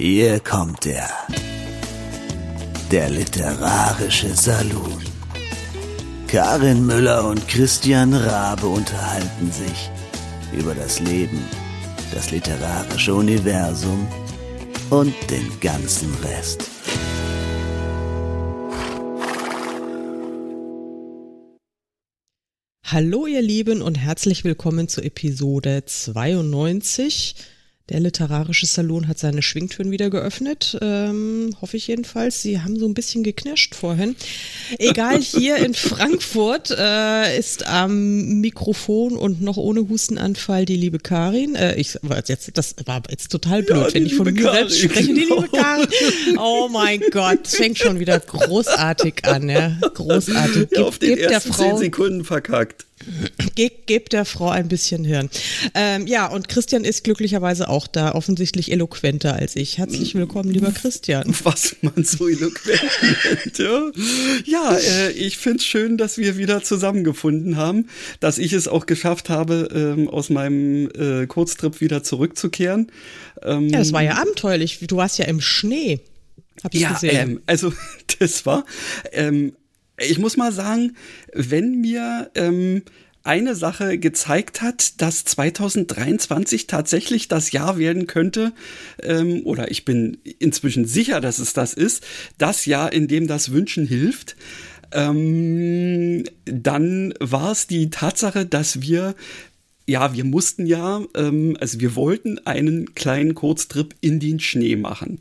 Hier kommt er. Der literarische Salon. Karin Müller und Christian Rabe unterhalten sich über das Leben, das literarische Universum und den ganzen Rest. Hallo ihr Lieben und herzlich willkommen zu Episode 92 der literarische Salon hat seine Schwingtüren wieder geöffnet, ähm, hoffe ich jedenfalls. Sie haben so ein bisschen geknirscht vorhin. Egal, hier in Frankfurt äh, ist am Mikrofon und noch ohne Hustenanfall die liebe Karin. Äh, ich jetzt, das war jetzt total blöd, ja, wenn ich von mir selbst spreche. Die liebe genau. Karin. Oh mein Gott, es fängt schon wieder großartig an, ja. Großartig. Gib, Auf den ersten der Frau, zehn Sekunden verkackt. Gebt der Frau ein bisschen Hirn. Ähm, ja, und Christian ist glücklicherweise auch da, offensichtlich eloquenter als ich. Herzlich willkommen, lieber Christian. Was man so eloquent nennt, ja. Ja, äh, ich finde es schön, dass wir wieder zusammengefunden haben, dass ich es auch geschafft habe, ähm, aus meinem äh, Kurztrip wieder zurückzukehren. Ähm, ja, das war ja abenteuerlich. Du warst ja im Schnee. Hab ich ja, gesehen. Ähm, also das war ähm, ich muss mal sagen, wenn mir ähm, eine Sache gezeigt hat, dass 2023 tatsächlich das Jahr werden könnte, ähm, oder ich bin inzwischen sicher, dass es das ist, das Jahr, in dem das Wünschen hilft, ähm, dann war es die Tatsache, dass wir ja, wir mussten ja, ähm, also wir wollten einen kleinen Kurztrip in den Schnee machen.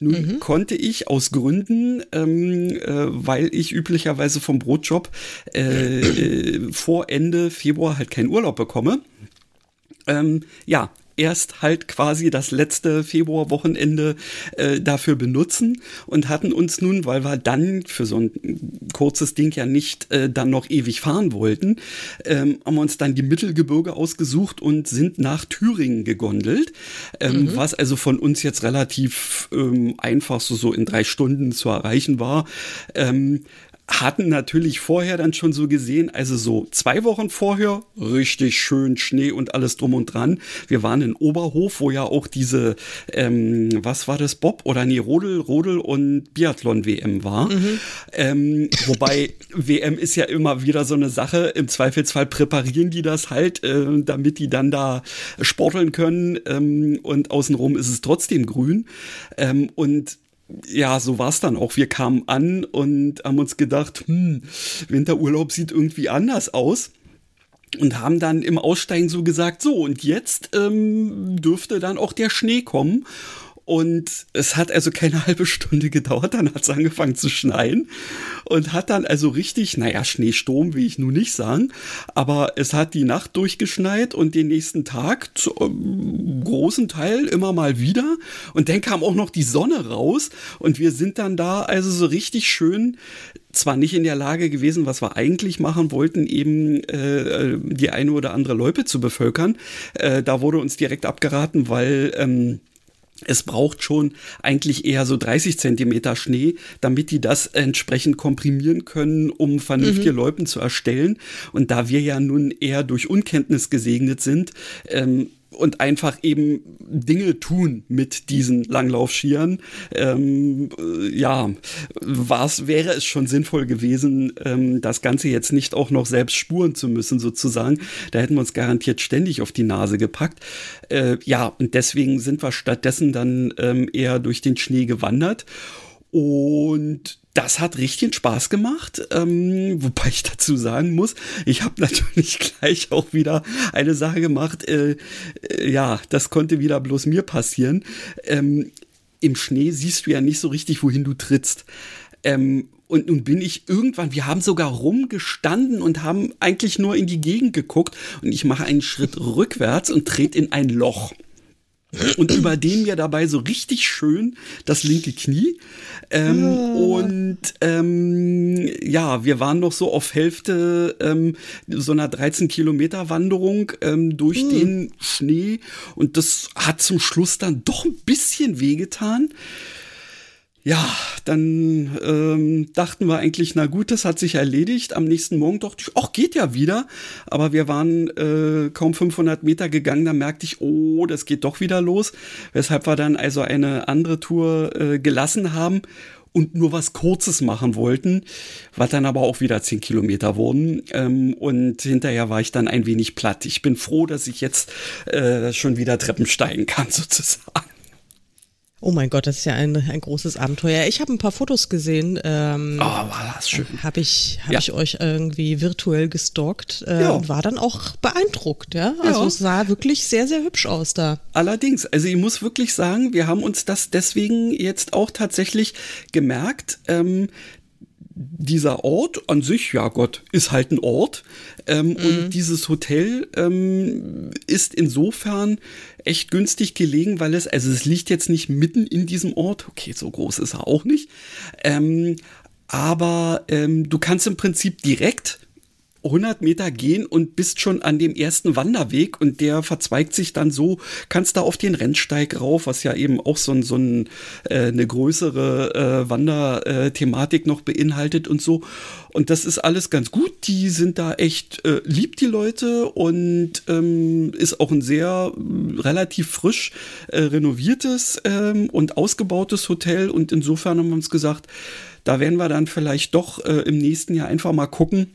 Nun mhm. konnte ich aus Gründen, ähm, äh, weil ich üblicherweise vom Brotjob äh, äh, vor Ende Februar halt keinen Urlaub bekomme, ähm, ja, erst halt quasi das letzte Februarwochenende äh, dafür benutzen und hatten uns nun, weil wir dann für so ein kurzes Ding ja nicht äh, dann noch ewig fahren wollten, ähm, haben wir uns dann die Mittelgebirge ausgesucht und sind nach Thüringen gegondelt, ähm, mhm. was also von uns jetzt relativ ähm, einfach so, so in drei Stunden zu erreichen war. Ähm, hatten natürlich vorher dann schon so gesehen, also so zwei Wochen vorher, richtig schön Schnee und alles drum und dran. Wir waren in Oberhof, wo ja auch diese, ähm, was war das, Bob oder nee, Rodel, Rodel und Biathlon-WM war. Mhm. Ähm, wobei WM ist ja immer wieder so eine Sache, im Zweifelsfall präparieren die das halt, äh, damit die dann da sporteln können ähm, und außenrum ist es trotzdem grün. Ähm, und ja, so war es dann auch. Wir kamen an und haben uns gedacht, hm, Winterurlaub sieht irgendwie anders aus. Und haben dann im Aussteigen so gesagt, so, und jetzt ähm, dürfte dann auch der Schnee kommen. Und es hat also keine halbe Stunde gedauert, dann hat es angefangen zu schneien und hat dann also richtig, naja, Schneesturm will ich nun nicht sagen, aber es hat die Nacht durchgeschneit und den nächsten Tag zu ähm, großen Teil immer mal wieder und dann kam auch noch die Sonne raus und wir sind dann da also so richtig schön zwar nicht in der Lage gewesen, was wir eigentlich machen wollten, eben äh, die eine oder andere Loipe zu bevölkern. Äh, da wurde uns direkt abgeraten, weil ähm, es braucht schon eigentlich eher so 30 Zentimeter Schnee, damit die das entsprechend komprimieren können, um vernünftige mhm. Loipen zu erstellen. Und da wir ja nun eher durch Unkenntnis gesegnet sind, ähm, und einfach eben Dinge tun mit diesen Langlaufskiern. Ähm, äh, ja, was wäre es schon sinnvoll gewesen, ähm, das Ganze jetzt nicht auch noch selbst spuren zu müssen, sozusagen. Da hätten wir uns garantiert ständig auf die Nase gepackt. Äh, ja, und deswegen sind wir stattdessen dann ähm, eher durch den Schnee gewandert. Und das hat richtig Spaß gemacht, ähm, wobei ich dazu sagen muss, ich habe natürlich gleich auch wieder eine Sache gemacht. Äh, äh, ja, das konnte wieder bloß mir passieren. Ähm, Im Schnee siehst du ja nicht so richtig, wohin du trittst. Ähm, und nun bin ich irgendwann, wir haben sogar rumgestanden und haben eigentlich nur in die Gegend geguckt und ich mache einen Schritt rückwärts und trete in ein Loch und überdehnen mir dabei so richtig schön das linke Knie. Ähm, oh. Und ähm, ja, wir waren noch so auf Hälfte ähm, so einer 13 Kilometer Wanderung ähm, durch mhm. den Schnee und das hat zum Schluss dann doch ein bisschen wehgetan. Ja, dann ähm, dachten wir eigentlich, na gut, das hat sich erledigt. Am nächsten Morgen dachte ich, ach, geht ja wieder. Aber wir waren äh, kaum 500 Meter gegangen, da merkte ich, oh, das geht doch wieder los. Weshalb wir dann also eine andere Tour äh, gelassen haben und nur was Kurzes machen wollten, was dann aber auch wieder 10 Kilometer wurden. Ähm, und hinterher war ich dann ein wenig platt. Ich bin froh, dass ich jetzt äh, schon wieder Treppen steigen kann, sozusagen. Oh mein Gott, das ist ja ein, ein großes Abenteuer. Ich habe ein paar Fotos gesehen. Ähm, oh, war das schön. Habe ich, hab ja. ich euch irgendwie virtuell gestalkt äh, ja. und war dann auch beeindruckt. Ja? Also ja. es sah wirklich sehr, sehr hübsch aus da. Allerdings, also ich muss wirklich sagen, wir haben uns das deswegen jetzt auch tatsächlich gemerkt. Ähm, dieser Ort an sich, ja Gott, ist halt ein Ort. Ähm, mhm. Und dieses Hotel ähm, ist insofern echt günstig gelegen, weil es, also es liegt jetzt nicht mitten in diesem Ort. Okay, so groß ist er auch nicht. Ähm, aber ähm, du kannst im Prinzip direkt 100 Meter gehen und bist schon an dem ersten Wanderweg und der verzweigt sich dann so, kannst da auf den Rennsteig rauf, was ja eben auch so, so ein, äh, eine größere äh, Wanderthematik noch beinhaltet und so. Und das ist alles ganz gut. Die sind da echt äh, lieb, die Leute, und ähm, ist auch ein sehr äh, relativ frisch äh, renoviertes ähm, und ausgebautes Hotel. Und insofern haben wir uns gesagt, da werden wir dann vielleicht doch äh, im nächsten Jahr einfach mal gucken,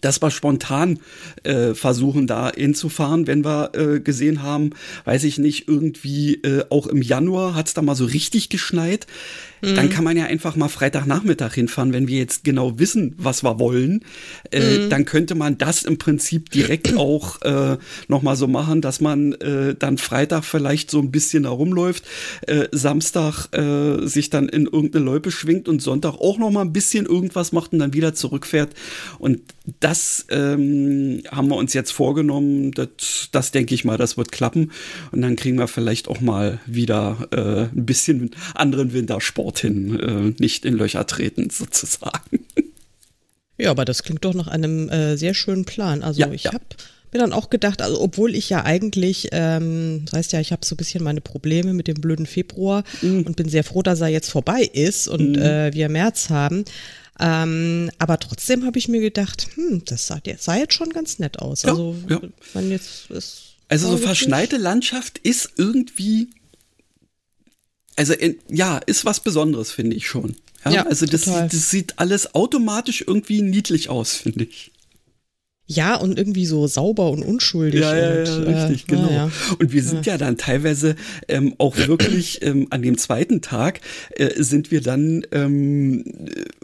dass wir spontan äh, versuchen, da hinzufahren, wenn wir äh, gesehen haben, weiß ich nicht, irgendwie äh, auch im Januar hat es da mal so richtig geschneit. Mhm. Dann kann man ja einfach mal Freitagnachmittag hinfahren, wenn wir jetzt genau wissen, was wir wollen. Äh, mhm. Dann könnte man das im Prinzip direkt auch äh, nochmal so machen, dass man äh, dann Freitag vielleicht so ein bisschen herumläuft, äh, Samstag äh, sich dann in irgendeine Loipe schwingt und Sonntag auch nochmal ein bisschen irgendwas macht und dann wieder zurückfährt. Und das ähm, haben wir uns jetzt vorgenommen. Das, das denke ich mal, das wird klappen. Und dann kriegen wir vielleicht auch mal wieder äh, ein bisschen anderen Wintersport dorthin äh, nicht in Löcher treten, sozusagen. Ja, aber das klingt doch nach einem äh, sehr schönen Plan. Also ja, ich ja. habe mir dann auch gedacht, also obwohl ich ja eigentlich, ähm, das heißt ja, ich habe so ein bisschen meine Probleme mit dem blöden Februar mhm. und bin sehr froh, dass er jetzt vorbei ist und mhm. äh, wir März haben. Ähm, aber trotzdem habe ich mir gedacht, hm, das sah, das sah, jetzt schon ganz nett aus. Ja, also, ja. man jetzt ist also so verschneite Landschaft ist irgendwie also in, ja, ist was Besonderes, finde ich schon. Ja, ja also das, das sieht alles automatisch irgendwie niedlich aus, finde ich. Ja, und irgendwie so sauber und unschuldig. Ja, ja, und, ja richtig, äh, genau. Ja. Und wir sind ja, ja dann teilweise ähm, auch wirklich ähm, an dem zweiten Tag äh, sind wir dann, ähm,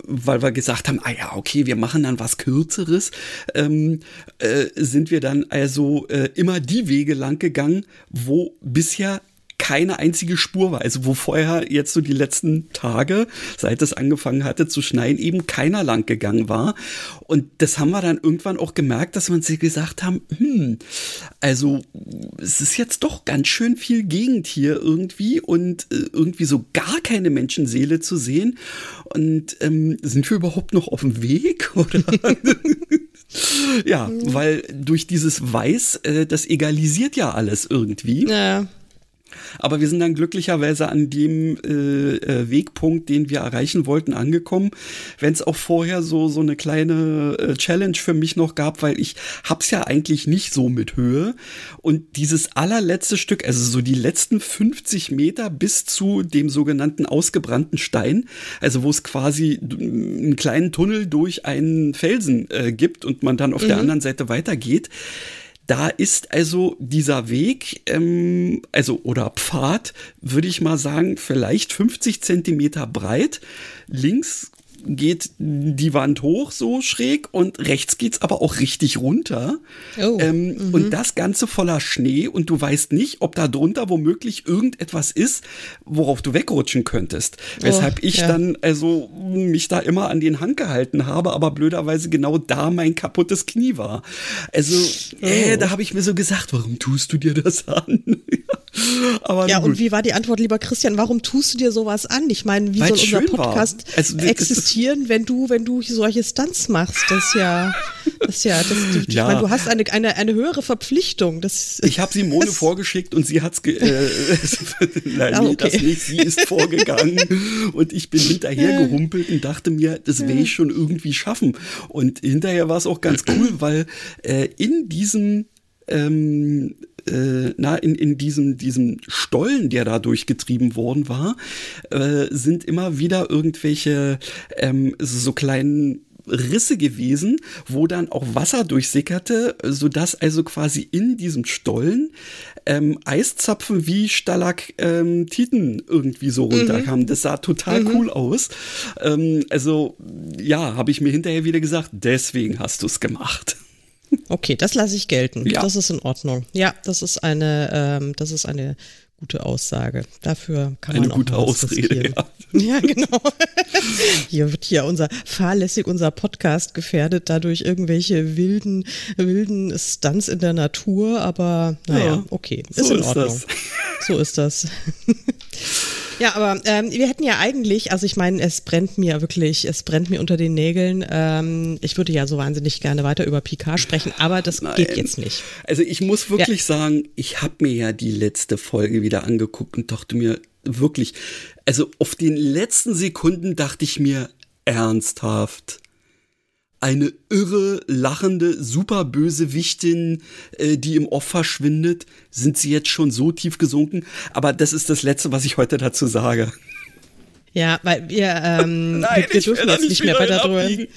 weil wir gesagt haben, ah ja, okay, wir machen dann was Kürzeres, ähm, äh, sind wir dann also äh, immer die Wege lang gegangen, wo bisher keine einzige Spur war. Also wo vorher jetzt so die letzten Tage, seit es angefangen hatte zu schneien, eben keiner lang gegangen war. Und das haben wir dann irgendwann auch gemerkt, dass wir uns gesagt haben, hm, also es ist jetzt doch ganz schön viel Gegend hier irgendwie und äh, irgendwie so gar keine Menschenseele zu sehen. Und ähm, sind wir überhaupt noch auf dem Weg? Oder? ja, weil durch dieses Weiß, äh, das egalisiert ja alles irgendwie. Ja. Aber wir sind dann glücklicherweise an dem äh, äh, Wegpunkt, den wir erreichen wollten, angekommen. Wenn es auch vorher so so eine kleine äh, Challenge für mich noch gab, weil ich hab's ja eigentlich nicht so mit Höhe. Und dieses allerletzte Stück, also so die letzten 50 Meter bis zu dem sogenannten ausgebrannten Stein, also wo es quasi einen kleinen Tunnel durch einen Felsen äh, gibt und man dann auf mhm. der anderen Seite weitergeht da ist also dieser Weg, ähm, also oder Pfad, würde ich mal sagen, vielleicht 50 Zentimeter breit. Links geht die Wand hoch so schräg und rechts geht's aber auch richtig runter. Oh, ähm, mhm. Und das Ganze voller Schnee und du weißt nicht, ob da drunter womöglich irgendetwas ist, worauf du wegrutschen könntest. Oh, Weshalb ich ja. dann also mich da immer an den Hang gehalten habe, aber blöderweise genau da mein kaputtes Knie war. Also, äh, oh. da habe ich mir so gesagt, warum tust du dir das an? aber ja, und wie war die Antwort, lieber Christian, warum tust du dir sowas an? Ich meine, wie Weil's soll unser Podcast also, existieren? wenn du, wenn du solche Stunts machst. Das ist ja, Das ist ja, das, du, ja. Ich meine, du hast eine, eine, eine höhere Verpflichtung. Das, ich habe Simone das, vorgeschickt und sie hat's äh, Nein, ah, okay. das nicht. Sie ist vorgegangen und ich bin hinterher gehumpelt und dachte mir, das werde ich schon irgendwie schaffen. Und hinterher war es auch ganz cool, weil äh, in diesem ähm, äh, na, in, in diesem, diesem Stollen, der da durchgetrieben worden war, äh, sind immer wieder irgendwelche ähm, so kleinen Risse gewesen, wo dann auch Wasser durchsickerte, sodass also quasi in diesem Stollen ähm, Eiszapfen wie Stalaktiten ähm, irgendwie so runterkamen. Mhm. Das sah total mhm. cool aus. Ähm, also ja, habe ich mir hinterher wieder gesagt, deswegen hast du es gemacht. Okay, das lasse ich gelten. Ja. Das ist in Ordnung. Ja, das ist eine, ähm, das ist eine gute Aussage. Dafür kann Eine man auch gute Ausrede, ja. Ja, genau. Hier wird hier unser fahrlässig unser Podcast gefährdet dadurch irgendwelche wilden wilden Stunts in der Natur, aber naja, ja, okay, ist so in Ordnung. Ist so ist das. Ja, aber ähm, wir hätten ja eigentlich, also ich meine, es brennt mir wirklich, es brennt mir unter den Nägeln. Ähm, ich würde ja so wahnsinnig gerne weiter über Picard sprechen, aber das Nein. geht jetzt nicht. Also ich muss wirklich ja. sagen, ich habe mir ja die letzte Folge wieder angeguckt und dachte mir wirklich, also auf den letzten Sekunden dachte ich mir ernsthaft eine irre, lachende, super böse Wichtin, äh, die im Off verschwindet. Sind sie jetzt schon so tief gesunken? Aber das ist das Letzte, was ich heute dazu sage. Ja, weil wir, ähm, Nein, wir, wir dürfen jetzt nicht mehr weiter drüber.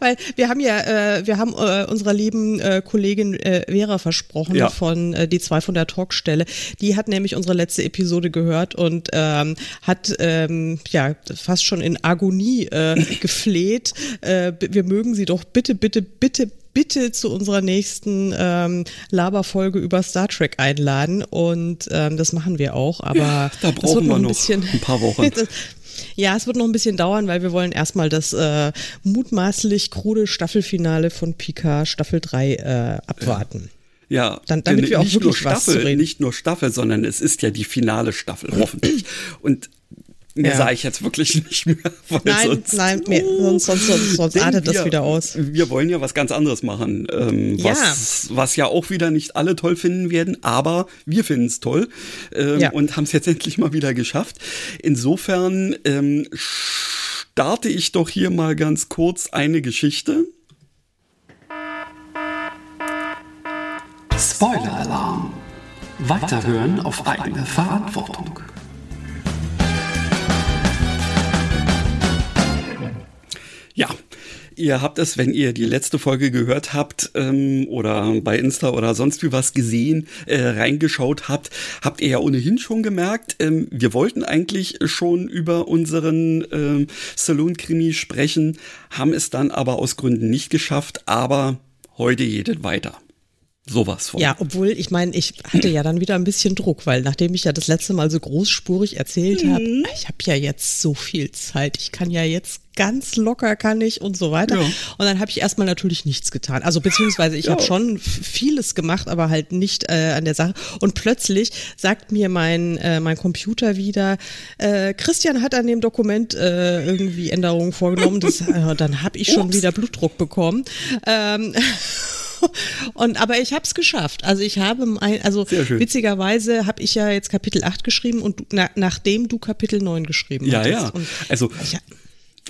weil wir haben ja, äh, wir haben äh, unserer lieben äh, Kollegin äh, Vera versprochen ja. von äh, die zwei von der Talkstelle. Die hat nämlich unsere letzte Episode gehört und ähm, hat ähm, ja fast schon in Agonie äh, gefleht. Äh, wir mögen sie doch bitte, bitte, bitte, bitte zu unserer nächsten ähm, Laberfolge über Star Trek einladen und ähm, das machen wir auch. Aber ja, da brauchen wir noch ein, bisschen, ein paar Wochen. ja, es wird noch ein bisschen dauern, weil wir wollen erstmal das äh, mutmaßlich krude Staffelfinale von Pika Staffel 3 äh, abwarten. Ja, Dann, damit wir auch wirklich nur Staffel, nicht nur Staffel, sondern es ist ja die finale Staffel, hoffentlich. Und Mehr ja. sage ich jetzt wirklich nicht mehr. nein, sonst, nein, mehr, sonst, sonst, sonst, sonst artet wir, das wieder aus. Wir wollen ja was ganz anderes machen, ähm, ja. Was, was ja auch wieder nicht alle toll finden werden, aber wir finden es toll ähm, ja. und haben es jetzt endlich mal wieder geschafft. Insofern ähm, starte ich doch hier mal ganz kurz eine Geschichte. Spoiler-Alarm. Weiterhören auf eigene Verantwortung. Ihr habt es, wenn ihr die letzte Folge gehört habt ähm, oder bei Insta oder sonst wie was gesehen, äh, reingeschaut habt, habt ihr ja ohnehin schon gemerkt, ähm, wir wollten eigentlich schon über unseren ähm, Saloon-Krimi sprechen, haben es dann aber aus Gründen nicht geschafft, aber heute geht es weiter. Sowas von. Ja, obwohl, ich meine, ich hatte ja dann wieder ein bisschen Druck, weil nachdem ich ja das letzte Mal so großspurig erzählt mhm. habe, ich habe ja jetzt so viel Zeit, ich kann ja jetzt ganz locker kann ich und so weiter. Ja. Und dann habe ich erstmal natürlich nichts getan. Also beziehungsweise ich ja. habe schon vieles gemacht, aber halt nicht äh, an der Sache. Und plötzlich sagt mir mein, äh, mein Computer wieder, äh, Christian hat an dem Dokument äh, irgendwie Änderungen vorgenommen. Das, äh, dann habe ich schon Ups. wieder Blutdruck bekommen. Ähm, Und aber ich habe es geschafft. Also ich habe ein, also witzigerweise habe ich ja jetzt Kapitel 8 geschrieben und du, na, nachdem du Kapitel 9 geschrieben ja, hast. Ja, ja. Also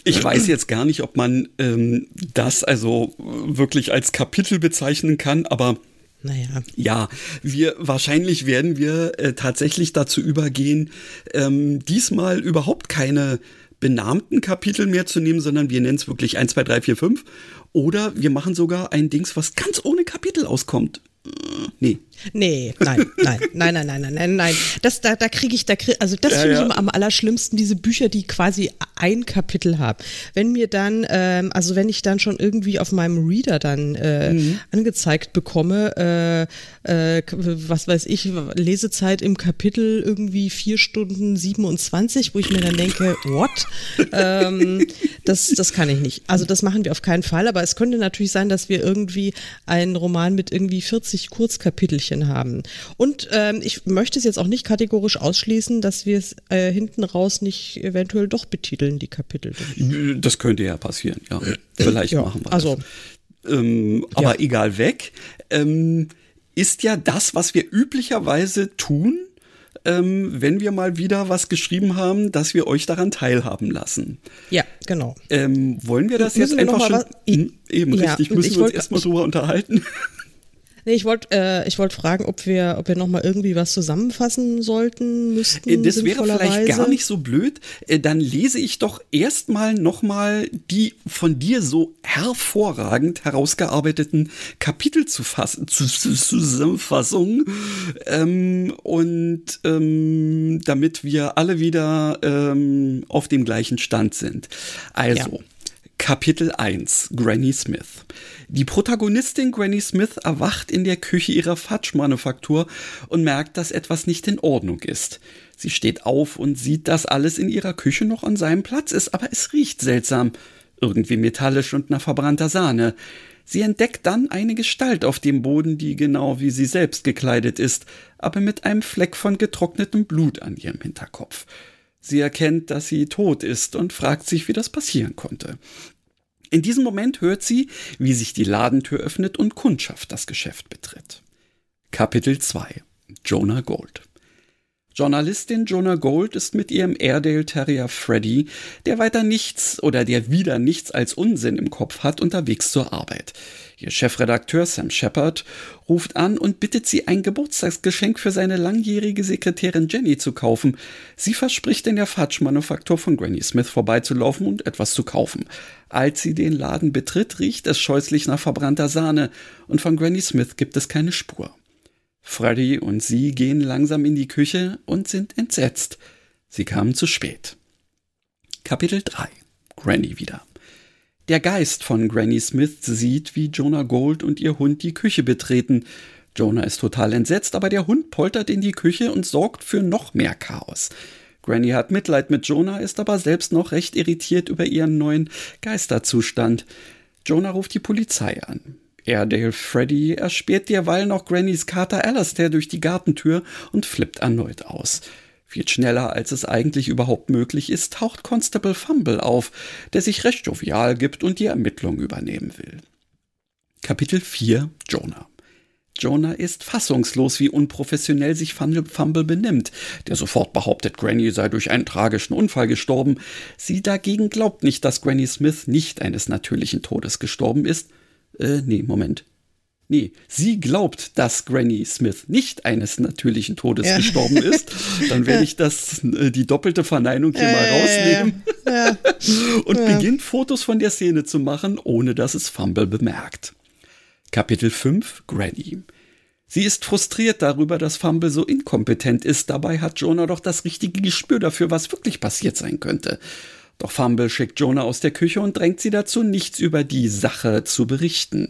ich, ich weiß jetzt gar nicht, ob man ähm, das also wirklich als Kapitel bezeichnen kann, aber naja. Ja, wir wahrscheinlich werden wir äh, tatsächlich dazu übergehen, ähm, diesmal überhaupt keine benahmten Kapitel mehr zu nehmen, sondern wir nennen es wirklich 1, 2, 3, 4, 5 oder wir machen sogar ein Dings, was ganz ohne Kapitel auskommt. Nee. Nee, nein, nein, nein, nein, nein, nein, nein, nein. Das, da, da kriege ich, da krieg, also das ja, finde ich ja. immer am allerschlimmsten, diese Bücher, die quasi ein Kapitel haben. Wenn mir dann, ähm, also wenn ich dann schon irgendwie auf meinem Reader dann äh, mhm. angezeigt bekomme, äh, äh, was weiß ich, Lesezeit im Kapitel irgendwie vier Stunden 27, wo ich mir dann denke, what? ähm, das, das kann ich nicht. Also das machen wir auf keinen Fall, aber es könnte natürlich sein, dass wir irgendwie einen Roman mit irgendwie 40 Kurzkapitelchen haben. Und ähm, ich möchte es jetzt auch nicht kategorisch ausschließen, dass wir es äh, hinten raus nicht eventuell doch betiteln die Kapitel. Das könnte ja passieren, ja. Vielleicht ja, machen wir also, das. Ähm, ja. Aber egal weg. Ähm, ist ja das, was wir üblicherweise tun, ähm, wenn wir mal wieder was geschrieben haben, dass wir euch daran teilhaben lassen. Ja, genau. Ähm, wollen wir das müssen jetzt einfach schon? Hm, eben, ja, richtig, müssen wir uns erstmal drüber unterhalten. Nee, ich wollte äh, ich wollt fragen, ob wir, ob wir nochmal irgendwie was zusammenfassen sollten, müssten. Äh, das wäre vielleicht gar nicht so blöd. Äh, dann lese ich doch erstmal nochmal die von dir so hervorragend herausgearbeiteten Kapitel zu fassen, zu, zu, Zusammenfassung. Ähm, und ähm, damit wir alle wieder ähm, auf dem gleichen Stand sind. Also. Ja. Kapitel 1 Granny Smith. Die Protagonistin Granny Smith erwacht in der Küche ihrer Fudge-Manufaktur und merkt, dass etwas nicht in Ordnung ist. Sie steht auf und sieht, dass alles in ihrer Küche noch an seinem Platz ist, aber es riecht seltsam, irgendwie metallisch und nach verbrannter Sahne. Sie entdeckt dann eine Gestalt auf dem Boden, die genau wie sie selbst gekleidet ist, aber mit einem Fleck von getrocknetem Blut an ihrem Hinterkopf. Sie erkennt, dass sie tot ist und fragt sich, wie das passieren konnte. In diesem Moment hört sie, wie sich die Ladentür öffnet und Kundschaft das Geschäft betritt. Kapitel 2 Jonah Gold Journalistin Jonah Gold ist mit ihrem Airedale Terrier Freddy, der weiter nichts oder der wieder nichts als Unsinn im Kopf hat, unterwegs zur Arbeit. Ihr Chefredakteur Sam Shepard ruft an und bittet sie, ein Geburtstagsgeschenk für seine langjährige Sekretärin Jenny zu kaufen. Sie verspricht, in der Fudge-Manufaktur von Granny Smith vorbeizulaufen und etwas zu kaufen. Als sie den Laden betritt, riecht es scheußlich nach verbrannter Sahne und von Granny Smith gibt es keine Spur. Freddy und sie gehen langsam in die Küche und sind entsetzt. Sie kamen zu spät. Kapitel 3 Granny wieder. Der Geist von Granny Smith sieht, wie Jonah Gold und ihr Hund die Küche betreten. Jonah ist total entsetzt, aber der Hund poltert in die Küche und sorgt für noch mehr Chaos. Granny hat Mitleid mit Jonah, ist aber selbst noch recht irritiert über ihren neuen Geisterzustand. Jonah ruft die Polizei an. Airedale Freddy erspäht derweil noch Grannys Kater Alastair durch die Gartentür und flippt erneut aus. Viel schneller, als es eigentlich überhaupt möglich ist, taucht Constable Fumble auf, der sich recht jovial gibt und die Ermittlung übernehmen will. Kapitel 4 Jonah Jonah ist fassungslos, wie unprofessionell sich Fumble benimmt, der sofort behauptet, Granny sei durch einen tragischen Unfall gestorben. Sie dagegen glaubt nicht, dass Granny Smith nicht eines natürlichen Todes gestorben ist äh, nee, Moment. Nee, sie glaubt, dass Granny Smith nicht eines natürlichen Todes ja. gestorben ist. Dann werde ich das, äh, die doppelte Verneinung hier äh, mal rausnehmen. Ja. Und beginnt Fotos von der Szene zu machen, ohne dass es Fumble bemerkt. Kapitel 5 Granny. Sie ist frustriert darüber, dass Fumble so inkompetent ist. Dabei hat Jonah doch das richtige Gespür dafür, was wirklich passiert sein könnte. Doch Fumble schickt Jonah aus der Küche und drängt sie dazu, nichts über die Sache zu berichten.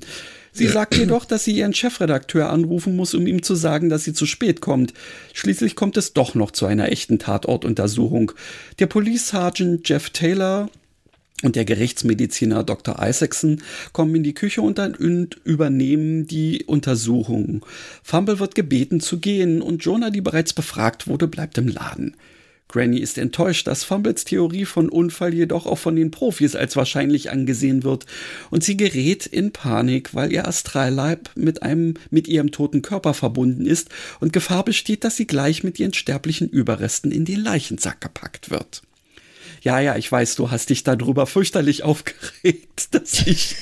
Sie sagt jedoch, dass sie ihren Chefredakteur anrufen muss, um ihm zu sagen, dass sie zu spät kommt. Schließlich kommt es doch noch zu einer echten Tatortuntersuchung. Der Police Sergeant Jeff Taylor und der Gerichtsmediziner Dr. Isaacson kommen in die Küche und, dann, und übernehmen die Untersuchung. Fumble wird gebeten zu gehen und Jonah, die bereits befragt wurde, bleibt im Laden. Granny ist enttäuscht, dass Fumbles Theorie von Unfall jedoch auch von den Profis als wahrscheinlich angesehen wird und sie gerät in Panik, weil ihr Astralleib mit einem mit ihrem toten Körper verbunden ist und Gefahr besteht, dass sie gleich mit ihren sterblichen Überresten in den Leichensack gepackt wird. Ja, ja, ich weiß, du hast dich darüber fürchterlich aufgeregt, dass ich,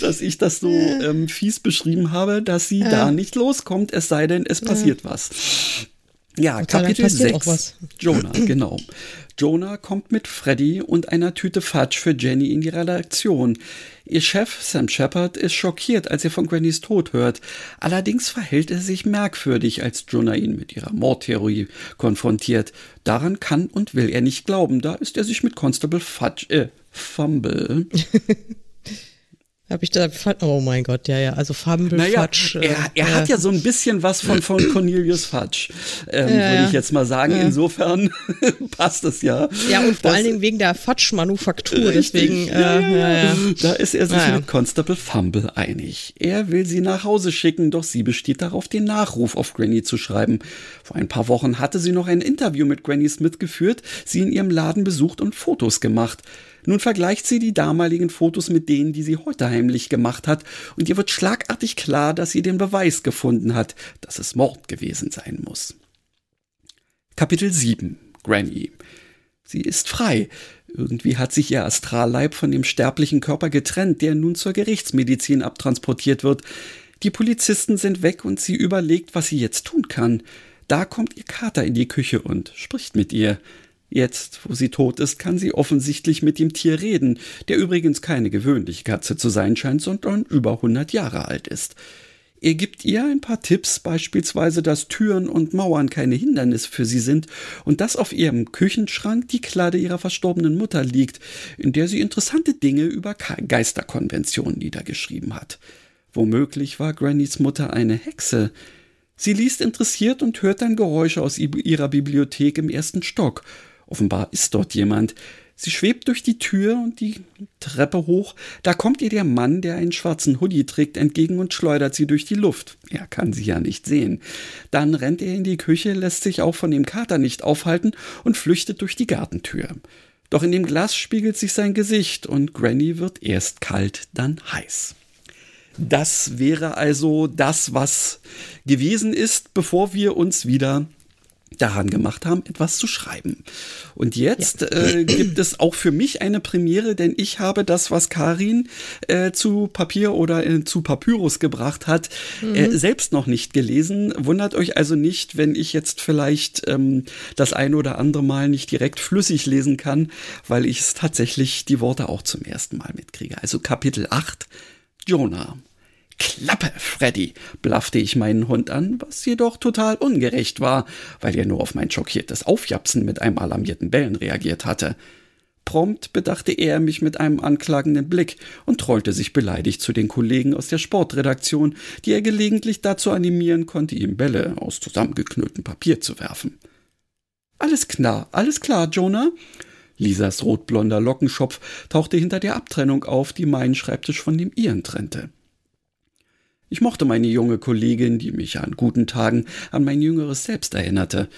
dass ich das so ähm, fies beschrieben habe, dass sie ja. da nicht loskommt, es sei denn, es passiert ja. was. Ja, Und Kapitel 6. Jonah, genau. Jonah kommt mit Freddy und einer Tüte Fudge für Jenny in die Redaktion. Ihr Chef, Sam Shepard, ist schockiert, als er von Grannys Tod hört. Allerdings verhält er sich merkwürdig, als Jonah ihn mit ihrer Mordtheorie konfrontiert. Daran kann und will er nicht glauben. Da ist er sich mit Constable Fudge, äh, Fumble Hab ich da, oh mein Gott, ja, ja, also Farbenbild naja, Fudge. Er, er äh, hat ja so ein bisschen was von, von Cornelius Fudge, ähm, ja, würde ich jetzt mal sagen. Ja. Insofern passt es ja. Ja, und vor das, allen Dingen wegen der Fudge-Manufaktur, deswegen. Ja, äh, da ist er sich mit Constable Fumble einig. Er will sie nach Hause schicken, doch sie besteht darauf, den Nachruf auf Granny zu schreiben. Vor ein paar Wochen hatte sie noch ein Interview mit Granny Smith geführt, sie in ihrem Laden besucht und Fotos gemacht. Nun vergleicht sie die damaligen Fotos mit denen, die sie heute heimlich gemacht hat, und ihr wird schlagartig klar, dass sie den Beweis gefunden hat, dass es Mord gewesen sein muss. Kapitel 7 Granny Sie ist frei. Irgendwie hat sich ihr Astralleib von dem sterblichen Körper getrennt, der nun zur Gerichtsmedizin abtransportiert wird. Die Polizisten sind weg und sie überlegt, was sie jetzt tun kann. Da kommt ihr Kater in die Küche und spricht mit ihr. Jetzt, wo sie tot ist, kann sie offensichtlich mit dem Tier reden, der übrigens keine gewöhnliche Katze zu sein scheint, sondern über 100 Jahre alt ist. Er gibt ihr ein paar Tipps, beispielsweise, dass Türen und Mauern keine Hindernis für sie sind und dass auf ihrem Küchenschrank die Kladde ihrer verstorbenen Mutter liegt, in der sie interessante Dinge über Geisterkonventionen niedergeschrieben hat. Womöglich war Grannys Mutter eine Hexe. Sie liest interessiert und hört dann Geräusche aus ihrer Bibliothek im ersten Stock Offenbar ist dort jemand. Sie schwebt durch die Tür und die Treppe hoch. Da kommt ihr der Mann, der einen schwarzen Hoodie trägt, entgegen und schleudert sie durch die Luft. Er kann sie ja nicht sehen. Dann rennt er in die Küche, lässt sich auch von dem Kater nicht aufhalten und flüchtet durch die Gartentür. Doch in dem Glas spiegelt sich sein Gesicht und Granny wird erst kalt, dann heiß. Das wäre also das, was gewesen ist, bevor wir uns wieder daran gemacht haben, etwas zu schreiben. Und jetzt ja. äh, gibt es auch für mich eine Premiere, denn ich habe das, was Karin äh, zu Papier oder äh, zu Papyrus gebracht hat, äh, mhm. selbst noch nicht gelesen. Wundert euch also nicht, wenn ich jetzt vielleicht ähm, das ein oder andere Mal nicht direkt flüssig lesen kann, weil ich es tatsächlich die Worte auch zum ersten Mal mitkriege. Also Kapitel 8, Jonah. Klappe, Freddy, blaffte ich meinen Hund an, was jedoch total ungerecht war, weil er nur auf mein schockiertes Aufjapsen mit einem alarmierten Bellen reagiert hatte. Prompt bedachte er mich mit einem anklagenden Blick und trollte sich beleidigt zu den Kollegen aus der Sportredaktion, die er gelegentlich dazu animieren konnte, ihm Bälle aus zusammengeknülltem Papier zu werfen. Alles klar, alles klar, Jonah. Lisas rotblonder Lockenschopf tauchte hinter der Abtrennung auf, die meinen Schreibtisch von dem ihren trennte. Ich mochte meine junge Kollegin, die mich an guten Tagen an mein jüngeres Selbst erinnerte.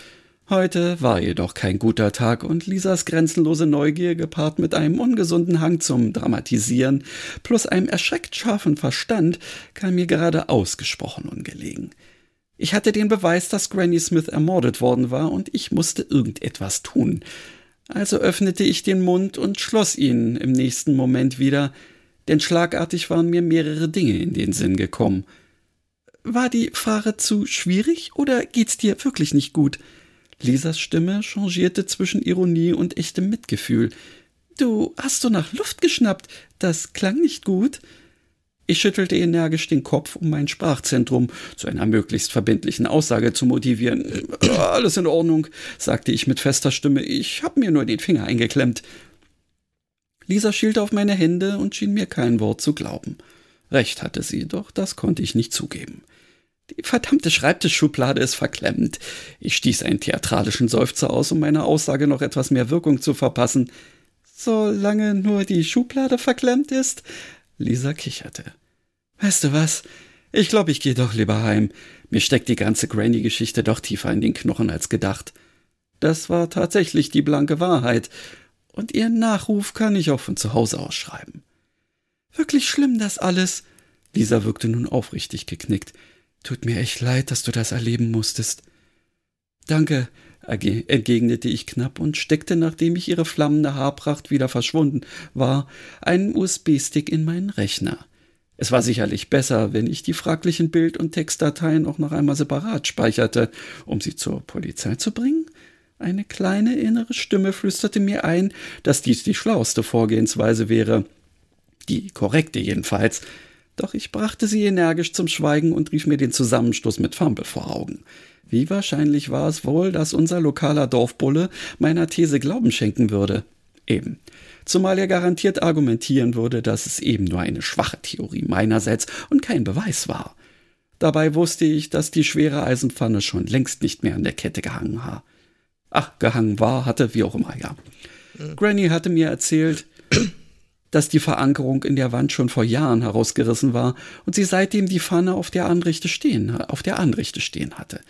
Heute war jedoch kein guter Tag und Lisas grenzenlose Neugier gepaart mit einem ungesunden Hang zum Dramatisieren plus einem erschreckt scharfen Verstand kam mir gerade ausgesprochen ungelegen. Ich hatte den Beweis, dass Granny Smith ermordet worden war und ich musste irgendetwas tun. Also öffnete ich den Mund und schloss ihn im nächsten Moment wieder, denn schlagartig waren mir mehrere Dinge in den Sinn gekommen. War die Fahre zu schwierig oder geht's dir wirklich nicht gut? Lisas Stimme changierte zwischen Ironie und echtem Mitgefühl. Du hast so nach Luft geschnappt. Das klang nicht gut. Ich schüttelte energisch den Kopf, um mein Sprachzentrum zu einer möglichst verbindlichen Aussage zu motivieren. Alles in Ordnung, sagte ich mit fester Stimme. Ich hab mir nur den Finger eingeklemmt. Lisa schielte auf meine Hände und schien mir kein Wort zu glauben. Recht hatte sie, doch das konnte ich nicht zugeben. Die verdammte Schreibtischschublade ist verklemmt. Ich stieß einen theatralischen Seufzer aus, um meiner Aussage noch etwas mehr Wirkung zu verpassen. Solange nur die Schublade verklemmt ist? Lisa kicherte. Weißt du was? Ich glaube, ich gehe doch lieber heim. Mir steckt die ganze Granny-Geschichte doch tiefer in den Knochen als gedacht. Das war tatsächlich die blanke Wahrheit und ihren Nachruf kann ich auch von zu Hause aus schreiben. Wirklich schlimm das alles. Lisa wirkte nun aufrichtig geknickt. Tut mir echt leid, dass du das erleben musstest. Danke, entgegnete ich knapp und steckte, nachdem ich ihre flammende Haarpracht wieder verschwunden war, einen USB-Stick in meinen Rechner. Es war sicherlich besser, wenn ich die fraglichen Bild- und Textdateien auch noch einmal separat speicherte, um sie zur Polizei zu bringen. Eine kleine innere Stimme flüsterte mir ein, dass dies die schlauste Vorgehensweise wäre. Die korrekte jedenfalls. Doch ich brachte sie energisch zum Schweigen und rief mir den Zusammenstoß mit Fumble vor Augen. Wie wahrscheinlich war es wohl, dass unser lokaler Dorfbulle meiner These Glauben schenken würde? eben. Zumal er garantiert argumentieren würde, dass es eben nur eine schwache Theorie meinerseits und kein Beweis war. Dabei wusste ich, dass die schwere Eisenpfanne schon längst nicht mehr an der Kette gehangen war. Ach, gehangen war, hatte, wie auch immer, ja. Granny hatte mir erzählt, dass die Verankerung in der Wand schon vor Jahren herausgerissen war und sie seitdem die Pfanne auf der Anrichte stehen, auf der Anrichte stehen hatte.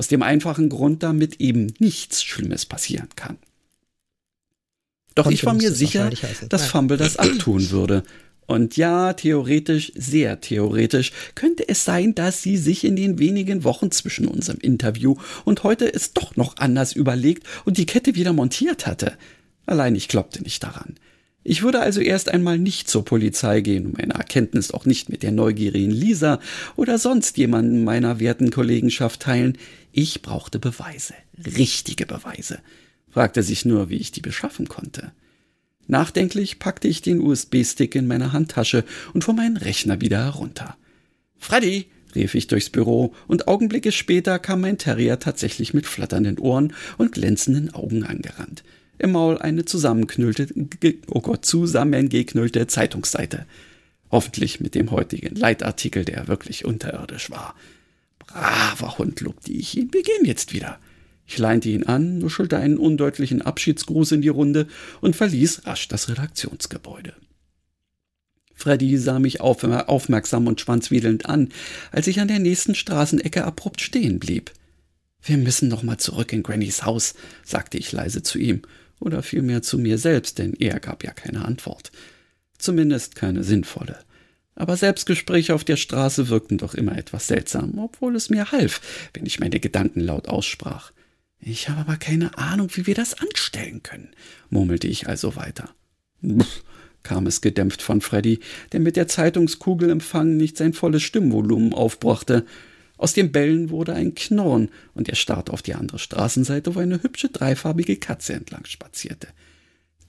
Aus dem einfachen Grund, damit eben nichts Schlimmes passieren kann. Doch Konnte ich war mir sicher, dass Fumble das abtun würde. Und ja, theoretisch, sehr theoretisch, könnte es sein, dass sie sich in den wenigen Wochen zwischen unserem Interview und heute es doch noch anders überlegt und die Kette wieder montiert hatte. Allein ich glaubte nicht daran. Ich würde also erst einmal nicht zur Polizei gehen und meine Erkenntnis auch nicht mit der neugierigen Lisa oder sonst jemanden meiner werten Kollegenschaft teilen. Ich brauchte Beweise, richtige Beweise, fragte sich nur, wie ich die beschaffen konnte. Nachdenklich packte ich den USB-Stick in meine Handtasche und fuhr meinen Rechner wieder herunter. Freddy, rief ich durchs Büro, und Augenblicke später kam mein Terrier tatsächlich mit flatternden Ohren und glänzenden Augen angerannt im Maul eine zusammenknüllte, oh Gott, zusammengeknüllte Zeitungsseite. Hoffentlich mit dem heutigen Leitartikel, der wirklich unterirdisch war. Braver Hund, lobte ich ihn. Wir gehen jetzt wieder. Ich leinte ihn an, nuschelte einen undeutlichen Abschiedsgruß in die Runde und verließ rasch das Redaktionsgebäude. Freddy sah mich aufmerksam und schwanzwedelnd an, als ich an der nächsten Straßenecke abrupt stehen blieb. Wir müssen noch mal zurück in Grannys Haus, sagte ich leise zu ihm oder vielmehr zu mir selbst, denn er gab ja keine Antwort. Zumindest keine sinnvolle. Aber Selbstgespräche auf der Straße wirkten doch immer etwas seltsam, obwohl es mir half, wenn ich meine Gedanken laut aussprach. Ich habe aber keine Ahnung, wie wir das anstellen können, murmelte ich also weiter. Pff, kam es gedämpft von Freddy, der mit der Zeitungskugelempfang nicht sein volles Stimmvolumen aufbrachte. Aus dem Bellen wurde ein Knurren und er starrte auf die andere Straßenseite, wo eine hübsche dreifarbige Katze entlang spazierte.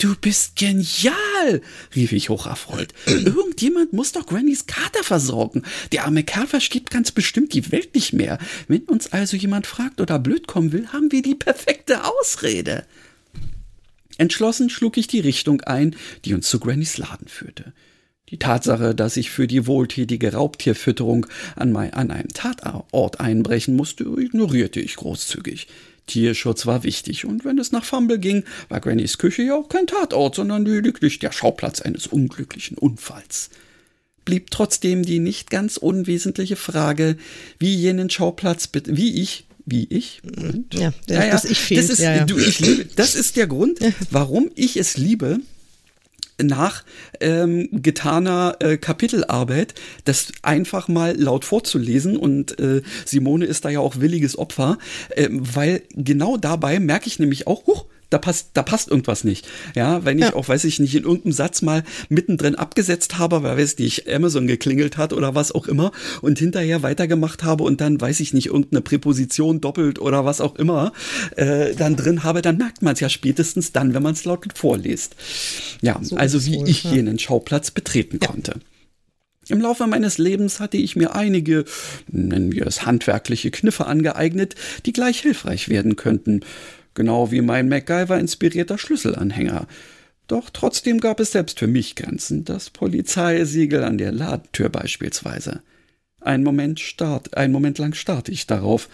Du bist genial, rief ich hocherfreut. Irgendjemand muss doch Grannys Kater versorgen. Der arme Kerl versteht ganz bestimmt die Welt nicht mehr. Wenn uns also jemand fragt oder blöd kommen will, haben wir die perfekte Ausrede. Entschlossen schlug ich die Richtung ein, die uns zu Grannys Laden führte. Die Tatsache, dass ich für die wohltätige Raubtierfütterung an, mein, an einen Tatort einbrechen musste, ignorierte ich großzügig. Tierschutz war wichtig, und wenn es nach Fumble ging, war Grannys Küche ja auch kein Tatort, sondern lediglich der Schauplatz eines unglücklichen Unfalls. Blieb trotzdem die nicht ganz unwesentliche Frage, wie jenen Schauplatz, wie ich, wie ich. Ja, ja, ja, das ich fehlt. Das ist, ja, ja. Du, ich liebe, das ist der Grund, warum ich es liebe, nach ähm, getaner äh, Kapitelarbeit, das einfach mal laut vorzulesen. Und äh, Simone ist da ja auch williges Opfer, äh, weil genau dabei merke ich nämlich auch, huch, da passt, da passt irgendwas nicht. Ja, wenn ich ja. auch, weiß ich nicht, in irgendeinem Satz mal mittendrin abgesetzt habe, weil weiß nicht, Amazon geklingelt hat oder was auch immer und hinterher weitergemacht habe und dann, weiß ich nicht, irgendeine Präposition doppelt oder was auch immer äh, dann drin habe, dann merkt man es ja spätestens dann, wenn man es laut vorliest. Ja, so also wie wohl, ich ja. jenen Schauplatz betreten ja. konnte. Im Laufe meines Lebens hatte ich mir einige, nennen wir es handwerkliche Kniffe angeeignet, die gleich hilfreich werden könnten. Genau wie mein MacGyver-inspirierter Schlüsselanhänger. Doch trotzdem gab es selbst für mich Grenzen, das Polizeisiegel an der Ladentür beispielsweise. Ein Moment start, ein Moment lang starrte ich darauf.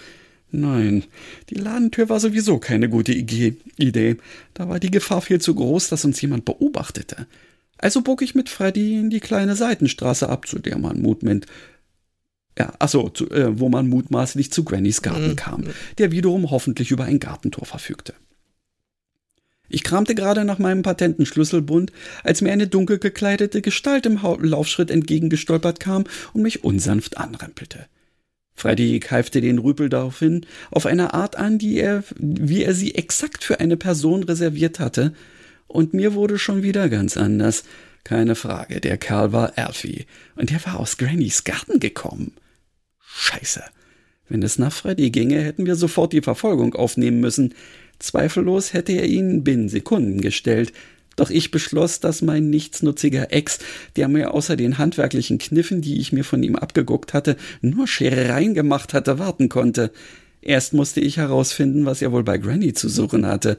Nein, die Ladentür war sowieso keine gute Idee. Da war die Gefahr viel zu groß, dass uns jemand beobachtete. Also bog ich mit Freddy in die kleine Seitenstraße ab, zu der man Mutment ja, achso, zu, äh, wo man mutmaßlich zu Grannys Garten mhm. kam, der wiederum hoffentlich über ein Gartentor verfügte. Ich kramte gerade nach meinem patenten Schlüsselbund, als mir eine dunkel gekleidete Gestalt im Laufschritt entgegengestolpert kam und mich unsanft anrempelte. Freddy keifte den Rüpel daraufhin auf eine Art an, die er, wie er sie exakt für eine Person reserviert hatte, und mir wurde schon wieder ganz anders. Keine Frage, der Kerl war Alfie, und er war aus Grannys Garten gekommen. Scheiße. Wenn es nach Freddy ginge, hätten wir sofort die Verfolgung aufnehmen müssen. Zweifellos hätte er ihn binnen Sekunden gestellt. Doch ich beschloss, dass mein nichtsnutziger Ex, der mir außer den handwerklichen Kniffen, die ich mir von ihm abgeguckt hatte, nur Scherereien gemacht hatte, warten konnte. Erst musste ich herausfinden, was er wohl bei Granny zu suchen hatte.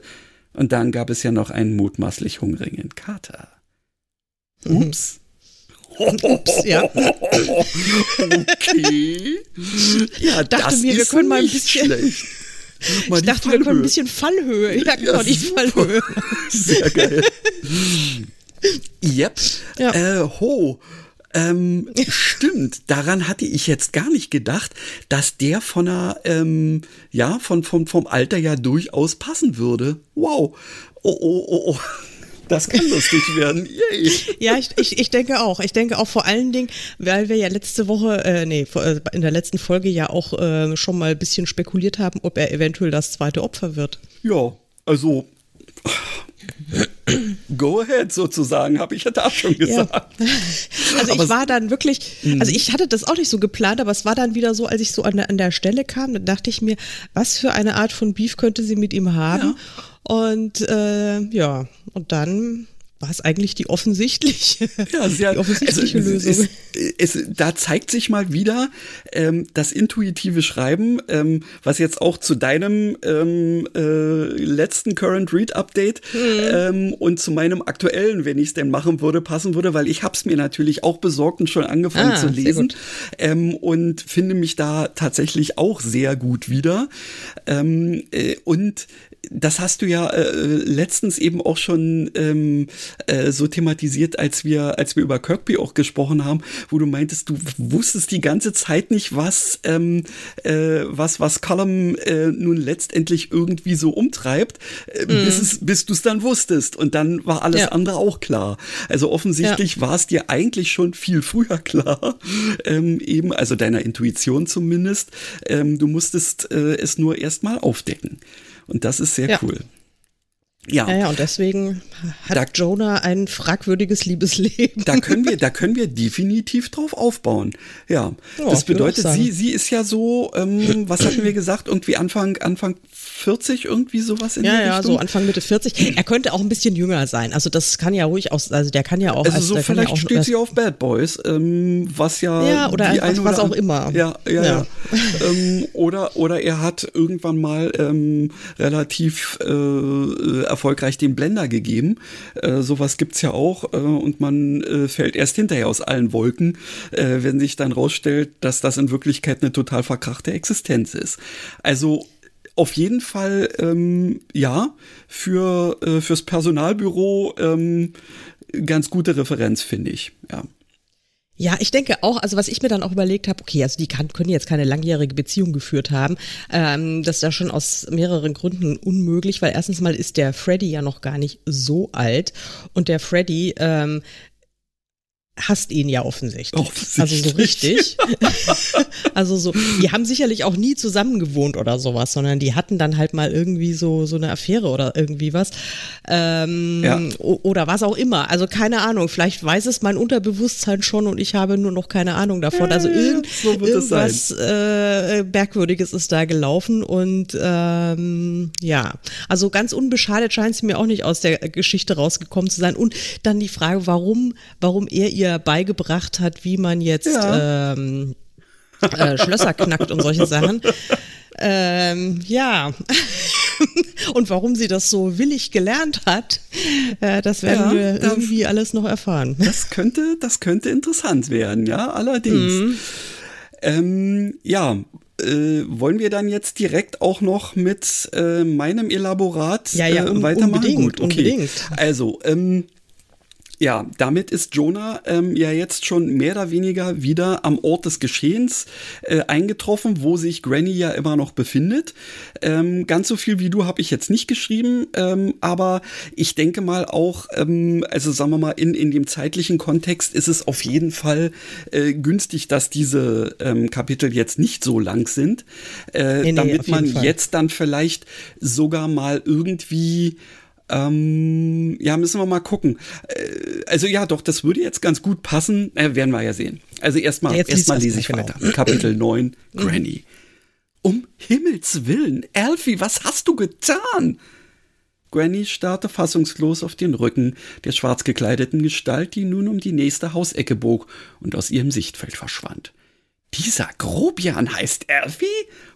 Und dann gab es ja noch einen mutmaßlich hungrigen Kater. Mhm. Ups. Ups, ja. Okay. Ja, dachte mir, wir können mal ein bisschen- schlecht. Mal Ich die dachte, wir können ein Fallhöhe. bisschen Fallhöhe. Ja, genau, die super. Fallhöhe. Sehr geil. yep. Ja. Äh, ho. Ähm, stimmt, daran hatte ich jetzt gar nicht gedacht, dass der von einer, ähm, ja, von, vom, vom Alter ja durchaus passen würde. Wow. Oh, oh, oh, oh. Das kann lustig werden. Yay. Ja, ich, ich, ich denke auch. Ich denke auch vor allen Dingen, weil wir ja letzte Woche, äh, nee, äh, in der letzten Folge ja auch äh, schon mal ein bisschen spekuliert haben, ob er eventuell das zweite Opfer wird. Ja, also. Go ahead sozusagen, habe ich ja da schon gesagt. Also Aber ich war dann wirklich, also ich hatte das auch nicht so geplant, aber es war dann wieder so, als ich so an der, an der Stelle kam, dann dachte ich mir, was für eine Art von Beef könnte sie mit ihm haben? Und äh, ja, und dann war es eigentlich die offensichtliche, Ja, sehr, die offensichtliche also, Lösung. Es, es, da zeigt sich mal wieder ähm, das intuitive Schreiben, ähm, was jetzt auch zu deinem ähm, äh, letzten Current Read Update Mhm. ähm, und zu meinem aktuellen, wenn ich es denn machen würde, passen würde, weil ich hab's mir natürlich auch besorgt und schon angefangen Ah, zu lesen ähm, und finde mich da tatsächlich auch sehr gut wieder. Ähm, äh, und das hast du ja äh, letztens eben auch schon ähm, äh, so thematisiert, als wir, als wir über Kirkby auch gesprochen haben, wo du meintest, du wusstest die ganze Zeit nicht, was, ähm, äh, was, was Column äh, nun letztendlich irgendwie so umtreibt, äh, bis, es, bis du es dann wusstest. Und dann war alles Ja. andere auch klar. Also offensichtlich war es dir eigentlich schon viel früher klar, ähm, eben, also deiner Intuition zumindest. Ähm, du musstest äh, es nur erstmal aufdecken. Und das ist sehr Ja. cool. Ja, Ja, ja, und deswegen hat Da- Jonah ein fragwürdiges Liebesleben. da können wir, da können wir definitiv drauf aufbauen. Ja, Ja, das bedeutet, sie, sie ist ja so, ähm, was hatten wir gesagt, irgendwie Anfang, Anfang 40, irgendwie sowas in Ja, die ja, Richtung. so Anfang Mitte 40. Er könnte auch ein bisschen jünger sein. Also das kann ja ruhig aus, also der kann ja auch. Also so der kann ja vielleicht auch, steht sie auf Bad Boys, ähm, was ja Ja, oder eine was oder auch immer. Ja, ja, ja. Ja. ähm, oder oder er hat irgendwann mal ähm, relativ äh, erfolgreich den Blender gegeben. Äh, sowas gibt's ja auch äh, und man äh, fällt erst hinterher aus allen Wolken, äh, wenn sich dann rausstellt, dass das in Wirklichkeit eine total verkrachte Existenz ist. Also auf jeden Fall, ähm, ja, für, äh, fürs Personalbüro ähm, ganz gute Referenz, finde ich. Ja. Ja, ich denke auch, also was ich mir dann auch überlegt habe, okay, also die kann, können jetzt keine langjährige Beziehung geführt haben. Ähm, das ist ja schon aus mehreren Gründen unmöglich, weil erstens mal ist der Freddy ja noch gar nicht so alt und der Freddy ähm, hasst ihn ja offensichtlich. Offensichtlich. Also so richtig. also so, die haben sicherlich auch nie zusammen gewohnt oder sowas, sondern die hatten dann halt mal irgendwie so, so eine Affäre oder irgendwie was. Ähm, Ja. Oder was auch immer. Also keine Ahnung. Vielleicht weiß es mein Unterbewusstsein schon und ich habe nur noch keine Ahnung davon. Also irgend, so irgendwas äh, Merkwürdiges ist da gelaufen und ähm, ja, also ganz unbeschadet scheint es mir auch nicht aus der Geschichte rausgekommen zu sein. Und dann die Frage, warum, warum er ihr beigebracht hat, wie man jetzt Ja. ähm, äh, Schlösser knackt und solche Sachen. Ähm, ja. und warum sie das so willig gelernt hat, äh, das werden Ja, wir das- irgendwie alles noch erfahren. Das könnte, das könnte interessant werden, ja, allerdings. Mhm. Ähm, ja, äh, wollen wir dann jetzt direkt auch noch mit äh, meinem Elaborat Ja, ja, äh, un- weitermachen? unbedingt, Gut, okay. unbedingt. Also, ähm, ja, damit ist Jonah ähm, ja jetzt schon mehr oder weniger wieder am Ort des Geschehens äh, eingetroffen, wo sich Granny ja immer noch befindet. Ähm, ganz so viel wie du habe ich jetzt nicht geschrieben, ähm, aber ich denke mal auch, ähm, also sagen wir mal, in, in dem zeitlichen Kontext ist es auf jeden Fall äh, günstig, dass diese ähm, Kapitel jetzt nicht so lang sind, äh, Nee, nee, damit man Fall. jetzt dann vielleicht sogar mal irgendwie ähm, ja, müssen wir mal gucken. Äh, also ja, doch, das würde jetzt ganz gut passen. Äh, werden wir ja sehen. Also erstmal Ja, erstmal lese ich erstmal, weiter. Kapitel 9, Granny. Um Himmels Willen, Alfie, was hast du getan? Granny starrte fassungslos auf den Rücken der schwarz gekleideten Gestalt, die nun um die nächste Hausecke bog und aus ihrem Sichtfeld verschwand. Dieser Grobian heißt Alfie?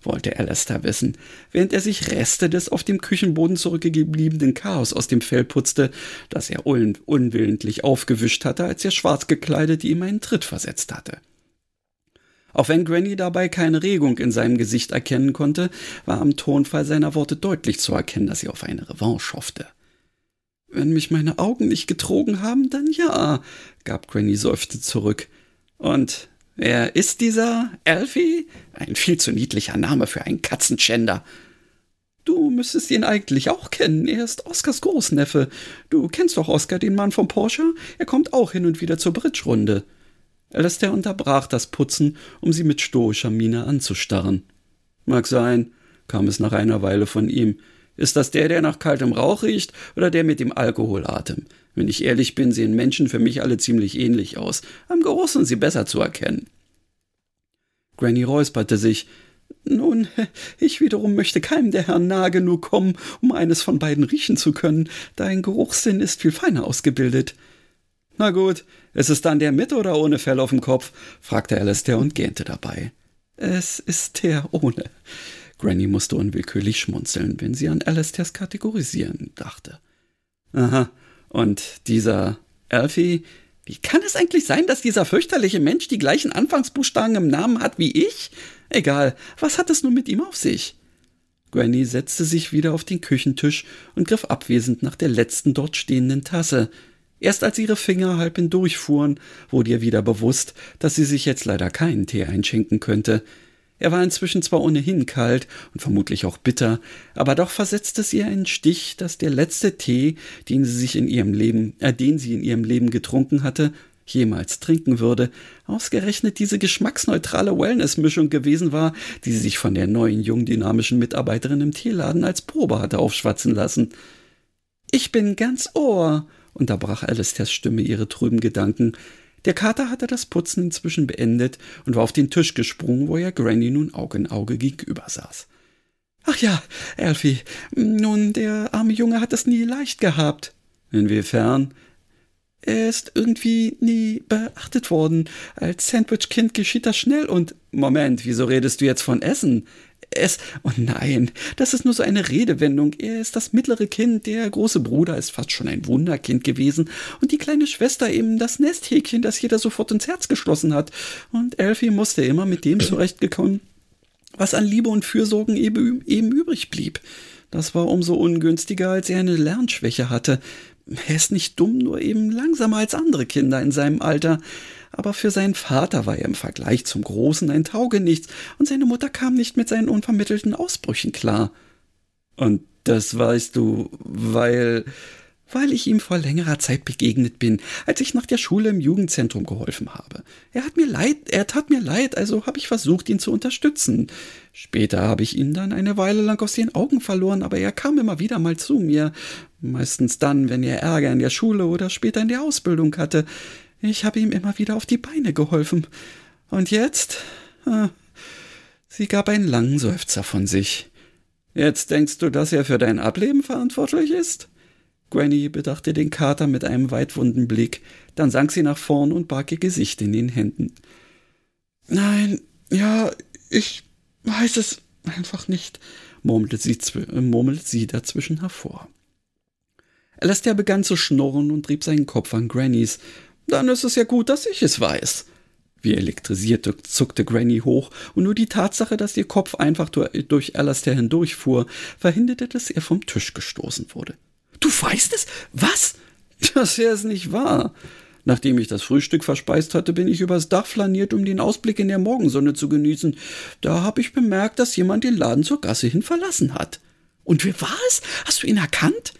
wollte Alistair wissen, während er sich Reste des auf dem Küchenboden zurückgebliebenen Chaos aus dem Fell putzte, das er un unwillentlich aufgewischt hatte, als der schwarz gekleidete ihm einen Tritt versetzt hatte. Auch wenn Granny dabei keine Regung in seinem Gesicht erkennen konnte, war am Tonfall seiner Worte deutlich zu erkennen, dass sie auf eine Revanche hoffte. Wenn mich meine Augen nicht getrogen haben, dann ja, gab Granny seufzend zurück. Und Wer ist dieser Alfie? Ein viel zu niedlicher Name für einen Katzenschänder. Du müsstest ihn eigentlich auch kennen. Er ist Oskars Großneffe. Du kennst doch Oskar, den Mann vom Porsche? Er kommt auch hin und wieder zur Bridge-Runde. Alistair unterbrach das Putzen, um sie mit stoischer Miene anzustarren. Mag sein, kam es nach einer Weile von ihm. Ist das der, der nach kaltem Rauch riecht, oder der mit dem Alkoholatem? Wenn ich ehrlich bin, sehen Menschen für mich alle ziemlich ähnlich aus. Am Geruch sind sie besser zu erkennen. Granny räusperte sich. Nun, ich wiederum möchte keinem der Herren nahe genug kommen, um eines von beiden riechen zu können. Dein Geruchssinn ist viel feiner ausgebildet. Na gut, ist es dann der mit oder ohne Fell auf dem Kopf? fragte Alistair und gähnte dabei. Es ist der ohne. Granny musste unwillkürlich schmunzeln, wenn sie an Alistairs Kategorisieren dachte. Aha, und dieser Alfie, wie kann es eigentlich sein, dass dieser fürchterliche Mensch die gleichen Anfangsbuchstaben im Namen hat wie ich? Egal, was hat es nun mit ihm auf sich? Granny setzte sich wieder auf den Küchentisch und griff abwesend nach der letzten dort stehenden Tasse. Erst als ihre Finger halb hindurchfuhren, wurde ihr wieder bewusst, dass sie sich jetzt leider keinen Tee einschenken könnte. Er war inzwischen zwar ohnehin kalt und vermutlich auch bitter, aber doch versetzte es ihr einen Stich, dass der letzte Tee, den sie sich in ihrem Leben, äh, den sie in ihrem Leben getrunken hatte, jemals trinken würde, ausgerechnet diese geschmacksneutrale Wellnessmischung gewesen war, die sie sich von der neuen jungen dynamischen Mitarbeiterin im Teeladen als Probe hatte aufschwatzen lassen. Ich bin ganz Ohr, unterbrach Alistairs Stimme ihre trüben Gedanken, der Kater hatte das Putzen inzwischen beendet und war auf den Tisch gesprungen, wo er Granny nun Auge in Auge gegenüber saß. Ach ja, Alfie, nun, der arme Junge hat es nie leicht gehabt. Inwiefern? Er ist irgendwie nie beachtet worden. Als Sandwich-Kind geschieht das schnell und. Moment, wieso redest du jetzt von Essen? Es. Oh nein, das ist nur so eine Redewendung. Er ist das mittlere Kind, der große Bruder ist fast schon ein Wunderkind gewesen und die kleine Schwester eben das Nesthäkchen, das jeder sofort ins Herz geschlossen hat. Und Elfie musste immer mit dem zurechtgekommen, was an Liebe und Fürsorgen eben, eben übrig blieb. Das war umso ungünstiger, als er eine Lernschwäche hatte. Er ist nicht dumm, nur eben langsamer als andere Kinder in seinem Alter aber für seinen Vater war er im Vergleich zum Großen ein Taugenichts, und seine Mutter kam nicht mit seinen unvermittelten Ausbrüchen klar. Und das weißt du, weil weil ich ihm vor längerer Zeit begegnet bin, als ich nach der Schule im Jugendzentrum geholfen habe. Er hat mir leid, er tat mir leid, also habe ich versucht, ihn zu unterstützen. Später habe ich ihn dann eine Weile lang aus den Augen verloren, aber er kam immer wieder mal zu mir, meistens dann, wenn er Ärger in der Schule oder später in der Ausbildung hatte. Ich habe ihm immer wieder auf die Beine geholfen. Und jetzt? Sie gab einen langen Seufzer von sich. Jetzt denkst du, dass er für dein Ableben verantwortlich ist? Granny bedachte den Kater mit einem weitwunden Blick, dann sank sie nach vorn und barg ihr Gesicht in den Händen. Nein, ja, ich weiß es einfach nicht, murmelte sie, murmelte sie dazwischen hervor. Alastair begann zu schnurren und trieb seinen Kopf an Grannys, dann ist es ja gut, dass ich es weiß. Wie elektrisiert zuckte Granny hoch, und nur die Tatsache, dass ihr Kopf einfach durch Alastair hindurchfuhr, verhinderte, dass er vom Tisch gestoßen wurde. Du weißt es? Was? Das ist nicht wahr. Nachdem ich das Frühstück verspeist hatte, bin ich übers Dach flaniert, um den Ausblick in der Morgensonne zu genießen. Da habe ich bemerkt, dass jemand den Laden zur Gasse hin verlassen hat. Und wer war es? Hast du ihn erkannt?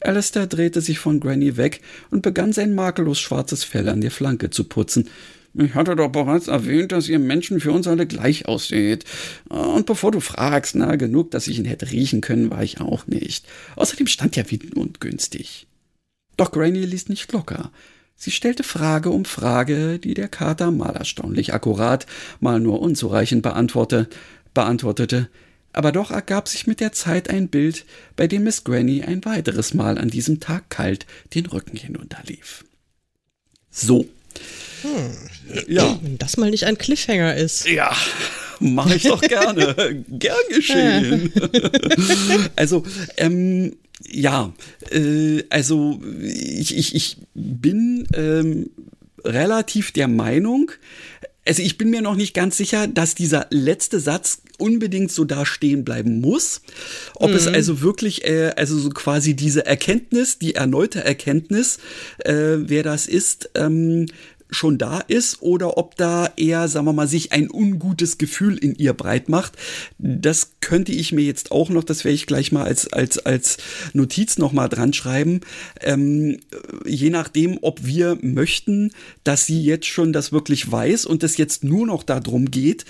Alistair drehte sich von Granny weg und begann sein makellos schwarzes Fell an der Flanke zu putzen. Ich hatte doch bereits erwähnt, dass ihr Menschen für uns alle gleich ausseht. Und bevor du fragst, na, genug, dass ich ihn hätte riechen können, war ich auch nicht. Außerdem stand ja wie ungünstig. Doch Granny ließ nicht locker. Sie stellte Frage um Frage, die der Kater mal erstaunlich akkurat, mal nur unzureichend beantwortete, beantwortete aber doch ergab sich mit der Zeit ein Bild, bei dem Miss Granny ein weiteres Mal an diesem Tag kalt den Rücken hinunterlief. So, Hm. Ja. Wenn das mal nicht ein Cliffhanger ist. Ja, mache ich doch gerne. Gern geschehen. also, ähm, ja, äh, also ich, ich, ich bin ähm, relativ der Meinung, also ich bin mir noch nicht ganz sicher, dass dieser letzte Satz unbedingt so da stehen bleiben muss. Ob mhm. es also wirklich, äh, also so quasi diese Erkenntnis, die erneute Erkenntnis, äh, wer das ist, ähm, schon da ist oder ob da eher, sagen wir mal, sich ein ungutes Gefühl in ihr breit macht. Das könnte ich mir jetzt auch noch, das werde ich gleich mal als, als, als Notiz noch mal dran schreiben. Ähm, je nachdem, ob wir möchten, dass sie jetzt schon das wirklich weiß und es jetzt nur noch darum geht,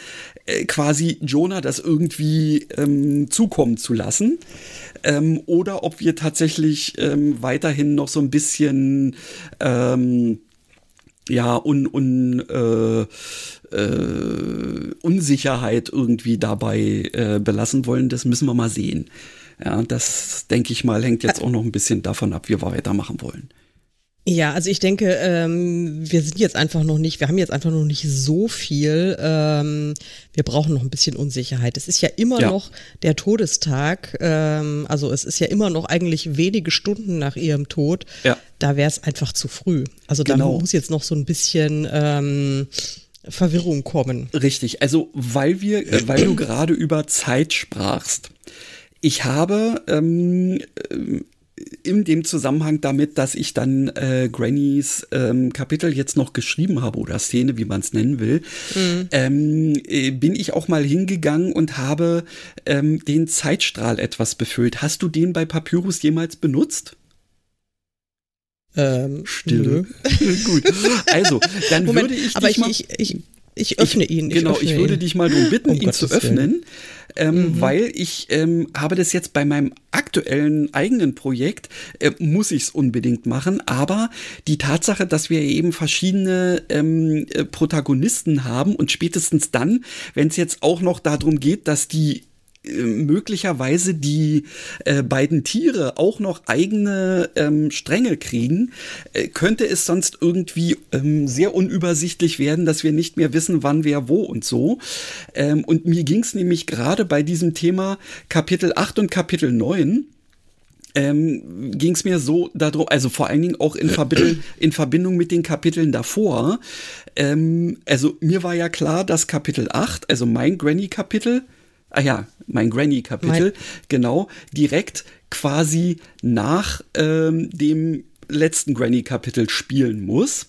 äh, quasi Jonah das irgendwie ähm, zukommen zu lassen. Ähm, oder ob wir tatsächlich ähm, weiterhin noch so ein bisschen ähm, ja, un, un, äh, äh, Unsicherheit irgendwie dabei äh, belassen wollen, das müssen wir mal sehen. Ja, das denke ich mal, hängt jetzt auch noch ein bisschen davon ab, wie wir weitermachen wollen. Ja, also ich denke, ähm, wir sind jetzt einfach noch nicht, wir haben jetzt einfach noch nicht so viel. Ähm, wir brauchen noch ein bisschen Unsicherheit. Es ist ja immer ja. noch der Todestag, ähm, also es ist ja immer noch eigentlich wenige Stunden nach ihrem Tod. Ja. Da wäre es einfach zu früh. Also da genau. muss jetzt noch so ein bisschen ähm, Verwirrung kommen. Richtig, also weil wir, äh, weil du gerade über Zeit sprachst. Ich habe ähm, in dem Zusammenhang damit, dass ich dann äh, Grannys ähm, Kapitel jetzt noch geschrieben habe oder Szene, wie man es nennen will, mhm. ähm, äh, bin ich auch mal hingegangen und habe ähm, den Zeitstrahl etwas befüllt. Hast du den bei Papyrus jemals benutzt? Ähm, Stille. Gut. Also, dann Moment, würde ich aber ich, ich, ich, ich öffne ich, ihn. Ich genau, öffne ich würde ihn. dich mal darum bitten, um ihn Gottes zu öffnen, ähm, mhm. weil ich ähm, habe das jetzt bei meinem aktuellen eigenen Projekt, äh, muss ich es unbedingt machen, aber die Tatsache, dass wir eben verschiedene ähm, äh, Protagonisten haben und spätestens dann, wenn es jetzt auch noch darum geht, dass die möglicherweise die äh, beiden Tiere auch noch eigene ähm, Stränge kriegen, äh, könnte es sonst irgendwie ähm, sehr unübersichtlich werden, dass wir nicht mehr wissen, wann wer wo und so. Ähm, und mir ging es nämlich gerade bei diesem Thema Kapitel 8 und Kapitel 9 ähm, ging es mir so darum, also vor allen Dingen auch in, Verbindung, in Verbindung mit den Kapiteln davor. Ähm, also mir war ja klar, dass Kapitel 8, also mein Granny-Kapitel, ah ja, mein Granny-Kapitel, genau, direkt quasi nach ähm, dem letzten Granny-Kapitel spielen muss.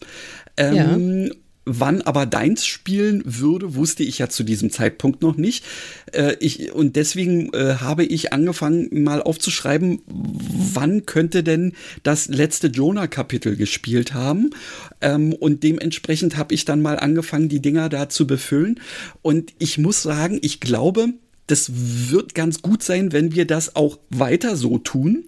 Ähm, ja. Wann aber deins spielen würde, wusste ich ja zu diesem Zeitpunkt noch nicht. Äh, ich, und deswegen äh, habe ich angefangen, mal aufzuschreiben, wann könnte denn das letzte Jonah-Kapitel gespielt haben. Ähm, und dementsprechend habe ich dann mal angefangen, die Dinger da zu befüllen. Und ich muss sagen, ich glaube, das wird ganz gut sein, wenn wir das auch weiter so tun.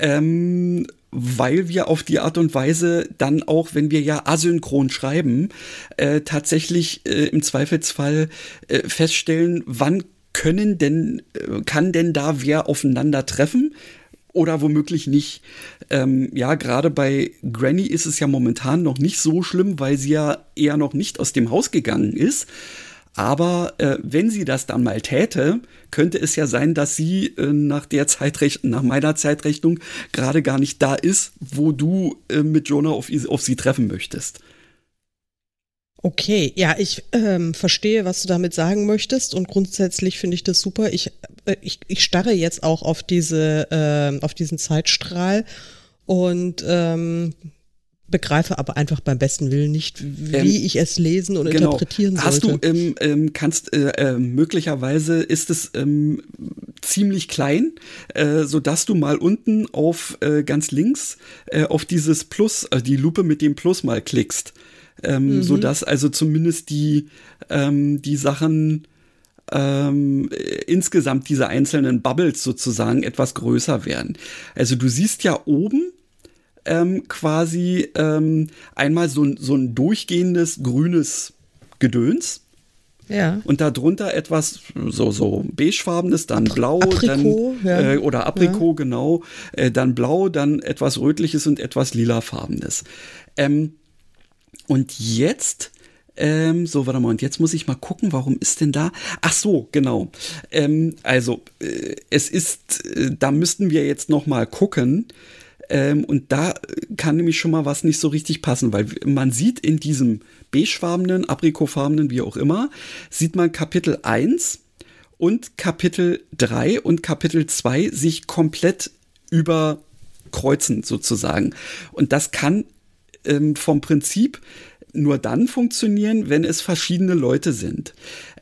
Ähm, weil wir auf die Art und Weise dann auch, wenn wir ja asynchron schreiben, äh, tatsächlich äh, im Zweifelsfall äh, feststellen, wann können denn, äh, kann denn da wer aufeinander treffen? Oder womöglich nicht. Ähm, ja, gerade bei Granny ist es ja momentan noch nicht so schlimm, weil sie ja eher noch nicht aus dem Haus gegangen ist. Aber äh, wenn sie das dann mal täte, könnte es ja sein, dass sie äh, nach der Zeitrechnung, nach meiner Zeitrechnung gerade gar nicht da ist, wo du äh, mit Jonah auf, auf sie treffen möchtest. Okay, ja, ich ähm, verstehe, was du damit sagen möchtest und grundsätzlich finde ich das super. Ich, äh, ich, ich starre jetzt auch auf diese, äh, auf diesen Zeitstrahl und ähm, begreife aber einfach beim besten Willen nicht, wie ähm, ich es lesen und genau. interpretieren sollte. Hast du, ähm, ähm, kannst, äh, äh, möglicherweise ist es ähm, ziemlich klein, äh, so dass du mal unten auf äh, ganz links äh, auf dieses Plus, äh, die Lupe mit dem Plus mal klickst, ähm, mhm. so dass also zumindest die ähm, die Sachen ähm, insgesamt diese einzelnen Bubbles sozusagen etwas größer werden. Also du siehst ja oben ähm, quasi ähm, einmal so, so ein durchgehendes grünes Gedöns. Ja. Und darunter etwas so, so beigefarbenes, dann blau, Aprikot, dann, ja. äh, oder Aprikot, ja. genau, äh, dann blau, dann etwas rötliches und etwas lilafarbenes. Ähm, Und jetzt ähm, so, warte mal, und jetzt muss ich mal gucken, warum ist denn da? Ach so, genau. Ähm, also, äh, es ist, äh, da müssten wir jetzt noch mal gucken. Ähm, und da kann nämlich schon mal was nicht so richtig passen, weil man sieht in diesem beigefarbenen, aprikofarbenen, wie auch immer, sieht man Kapitel 1 und Kapitel 3 und Kapitel 2 sich komplett überkreuzen sozusagen. Und das kann ähm, vom Prinzip nur dann funktionieren, wenn es verschiedene Leute sind.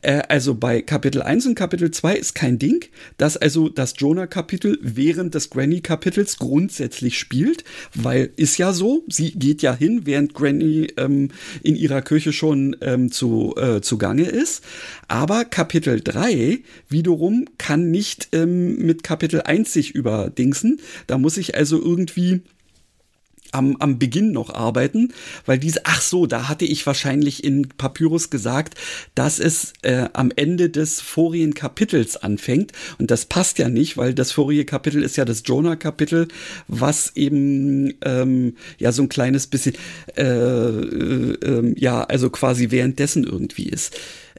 Äh, also bei Kapitel 1 und Kapitel 2 ist kein Ding, dass also das Jonah-Kapitel während des Granny-Kapitels grundsätzlich spielt, weil ist ja so, sie geht ja hin, während Granny ähm, in ihrer Kirche schon ähm, zu, äh, zugange ist. Aber Kapitel 3 wiederum kann nicht ähm, mit Kapitel 1 sich überdingsen. Da muss ich also irgendwie am, am Beginn noch arbeiten, weil diese, ach so, da hatte ich wahrscheinlich in Papyrus gesagt, dass es äh, am Ende des vorigen Kapitels anfängt. Und das passt ja nicht, weil das vorige Kapitel ist ja das Jonah-Kapitel, was eben ähm, ja so ein kleines bisschen, äh, äh, äh, ja, also quasi währenddessen irgendwie ist.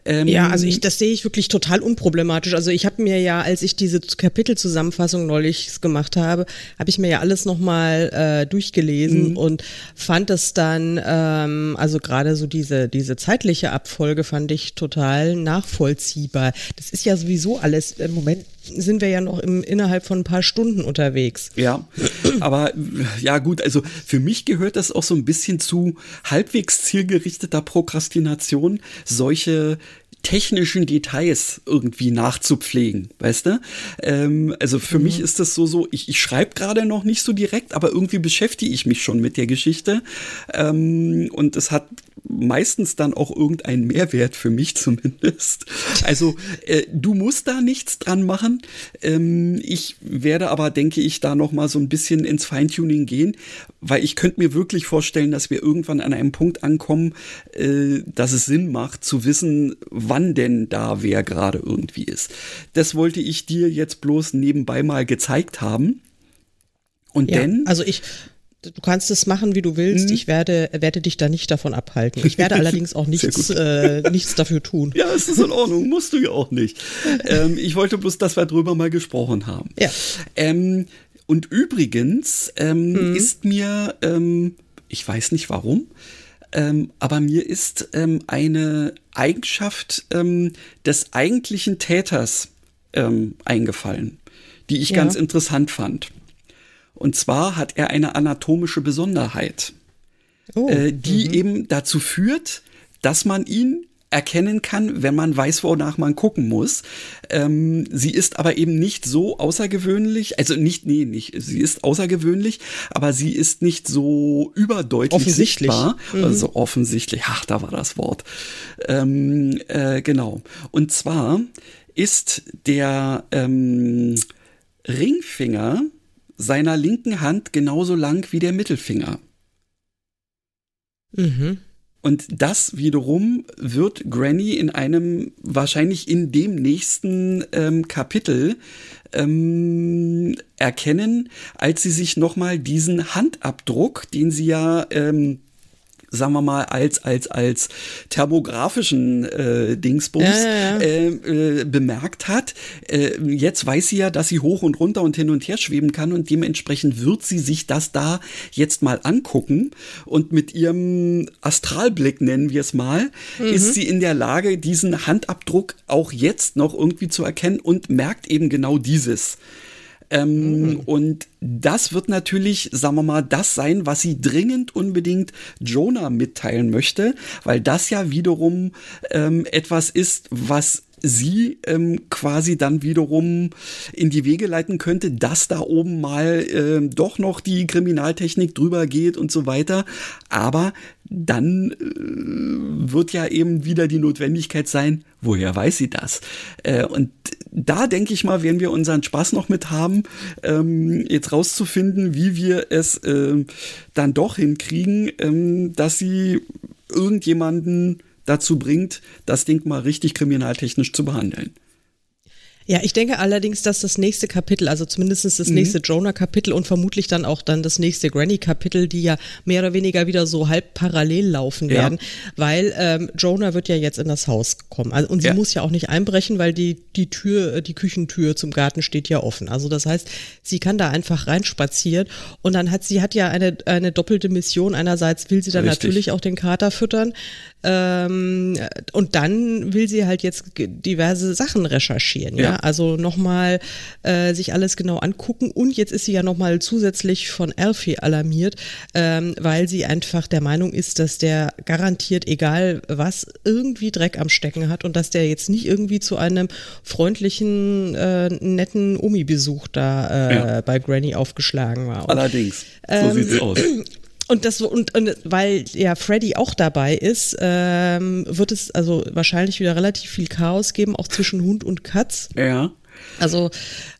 Ähm, ja, also ich, das sehe ich wirklich total unproblematisch. Also ich habe mir ja, als ich diese Kapitelzusammenfassung neulich gemacht habe, habe ich mir ja alles nochmal äh, durchgelesen mhm. und fand es dann, ähm, also gerade so diese, diese zeitliche Abfolge fand ich total nachvollziehbar. Das ist ja sowieso alles im Moment sind wir ja noch im, innerhalb von ein paar Stunden unterwegs. Ja, aber ja gut, also für mich gehört das auch so ein bisschen zu halbwegs zielgerichteter Prokrastination, solche technischen Details irgendwie nachzupflegen, weißt du? Ähm, also für mhm. mich ist das so, so ich, ich schreibe gerade noch nicht so direkt, aber irgendwie beschäftige ich mich schon mit der Geschichte. Ähm, und es hat meistens dann auch irgendeinen Mehrwert für mich zumindest. Also äh, du musst da nichts dran machen. Ähm, ich werde aber, denke ich, da noch mal so ein bisschen ins Feintuning gehen, weil ich könnte mir wirklich vorstellen, dass wir irgendwann an einem Punkt ankommen, äh, dass es Sinn macht zu wissen, wann denn da wer gerade irgendwie ist. Das wollte ich dir jetzt bloß nebenbei mal gezeigt haben. Und ja, denn. Also ich, du kannst es machen, wie du willst. Mhm. Ich werde, werde dich da nicht davon abhalten. Ich werde allerdings auch nichts, äh, nichts dafür tun. Ja, es ist in Ordnung. Musst du ja auch nicht. Ähm, ich wollte bloß, dass wir drüber mal gesprochen haben. Ja. Ähm, und übrigens ähm, mhm. ist mir, ähm, ich weiß nicht warum, ähm, aber mir ist ähm, eine Eigenschaft des eigentlichen Täters eingefallen, die ich ja. ganz interessant fand. Und zwar hat er eine anatomische Besonderheit, oh, äh, die -hmm. eben dazu führt, dass man ihn erkennen kann, wenn man weiß, wonach man gucken muss. Ähm, sie ist aber eben nicht so außergewöhnlich, also nicht, nee, nicht, sie ist außergewöhnlich, aber sie ist nicht so überdeutlich offensichtlich. sichtbar. Mhm. Also offensichtlich, ach, da war das Wort. Ähm, äh, genau. Und zwar ist der ähm, Ringfinger seiner linken Hand genauso lang wie der Mittelfinger. Mhm. Und das wiederum wird Granny in einem, wahrscheinlich in dem nächsten ähm, Kapitel ähm, erkennen, als sie sich nochmal diesen Handabdruck, den sie ja ähm, sagen wir mal, als, als, als thermografischen äh, Dingsbums ja, ja. Äh, äh, bemerkt hat. Äh, jetzt weiß sie ja, dass sie hoch und runter und hin und her schweben kann und dementsprechend wird sie sich das da jetzt mal angucken und mit ihrem Astralblick, nennen wir es mal, mhm. ist sie in der Lage, diesen Handabdruck auch jetzt noch irgendwie zu erkennen und merkt eben genau dieses. Ähm, mhm. Und das wird natürlich, sagen wir mal, das sein, was sie dringend unbedingt Jonah mitteilen möchte, weil das ja wiederum ähm, etwas ist, was sie ähm, quasi dann wiederum in die Wege leiten könnte, dass da oben mal äh, doch noch die Kriminaltechnik drüber geht und so weiter. Aber dann äh, wird ja eben wieder die Notwendigkeit sein, woher weiß sie das? Äh, und da denke ich mal, werden wir unseren Spaß noch mit haben, ähm, jetzt rauszufinden, wie wir es äh, dann doch hinkriegen, ähm, dass sie irgendjemanden dazu bringt, das Ding mal richtig kriminaltechnisch zu behandeln. Ja, ich denke allerdings, dass das nächste Kapitel, also zumindest das mhm. nächste Jonah-Kapitel und vermutlich dann auch dann das nächste Granny-Kapitel, die ja mehr oder weniger wieder so halb parallel laufen werden, ja. weil ähm, Jonah wird ja jetzt in das Haus kommen. Also, und sie ja. muss ja auch nicht einbrechen, weil die, die Tür, die Küchentür zum Garten steht ja offen. Also das heißt, sie kann da einfach reinspazieren und dann hat sie hat ja eine, eine doppelte Mission. Einerseits will sie dann Richtig. natürlich auch den Kater füttern, ähm, und dann will sie halt jetzt diverse Sachen recherchieren, ja. ja? Also nochmal äh, sich alles genau angucken. Und jetzt ist sie ja nochmal zusätzlich von Alfie alarmiert, ähm, weil sie einfach der Meinung ist, dass der garantiert, egal was, irgendwie Dreck am Stecken hat und dass der jetzt nicht irgendwie zu einem freundlichen, äh, netten Omi-Besuch da äh, ja. bei Granny aufgeschlagen war. Und, Allerdings, so ähm, sieht's aus. Und das und, und weil ja Freddy auch dabei ist, ähm, wird es also wahrscheinlich wieder relativ viel Chaos geben, auch zwischen Hund und Katz. Ja. Also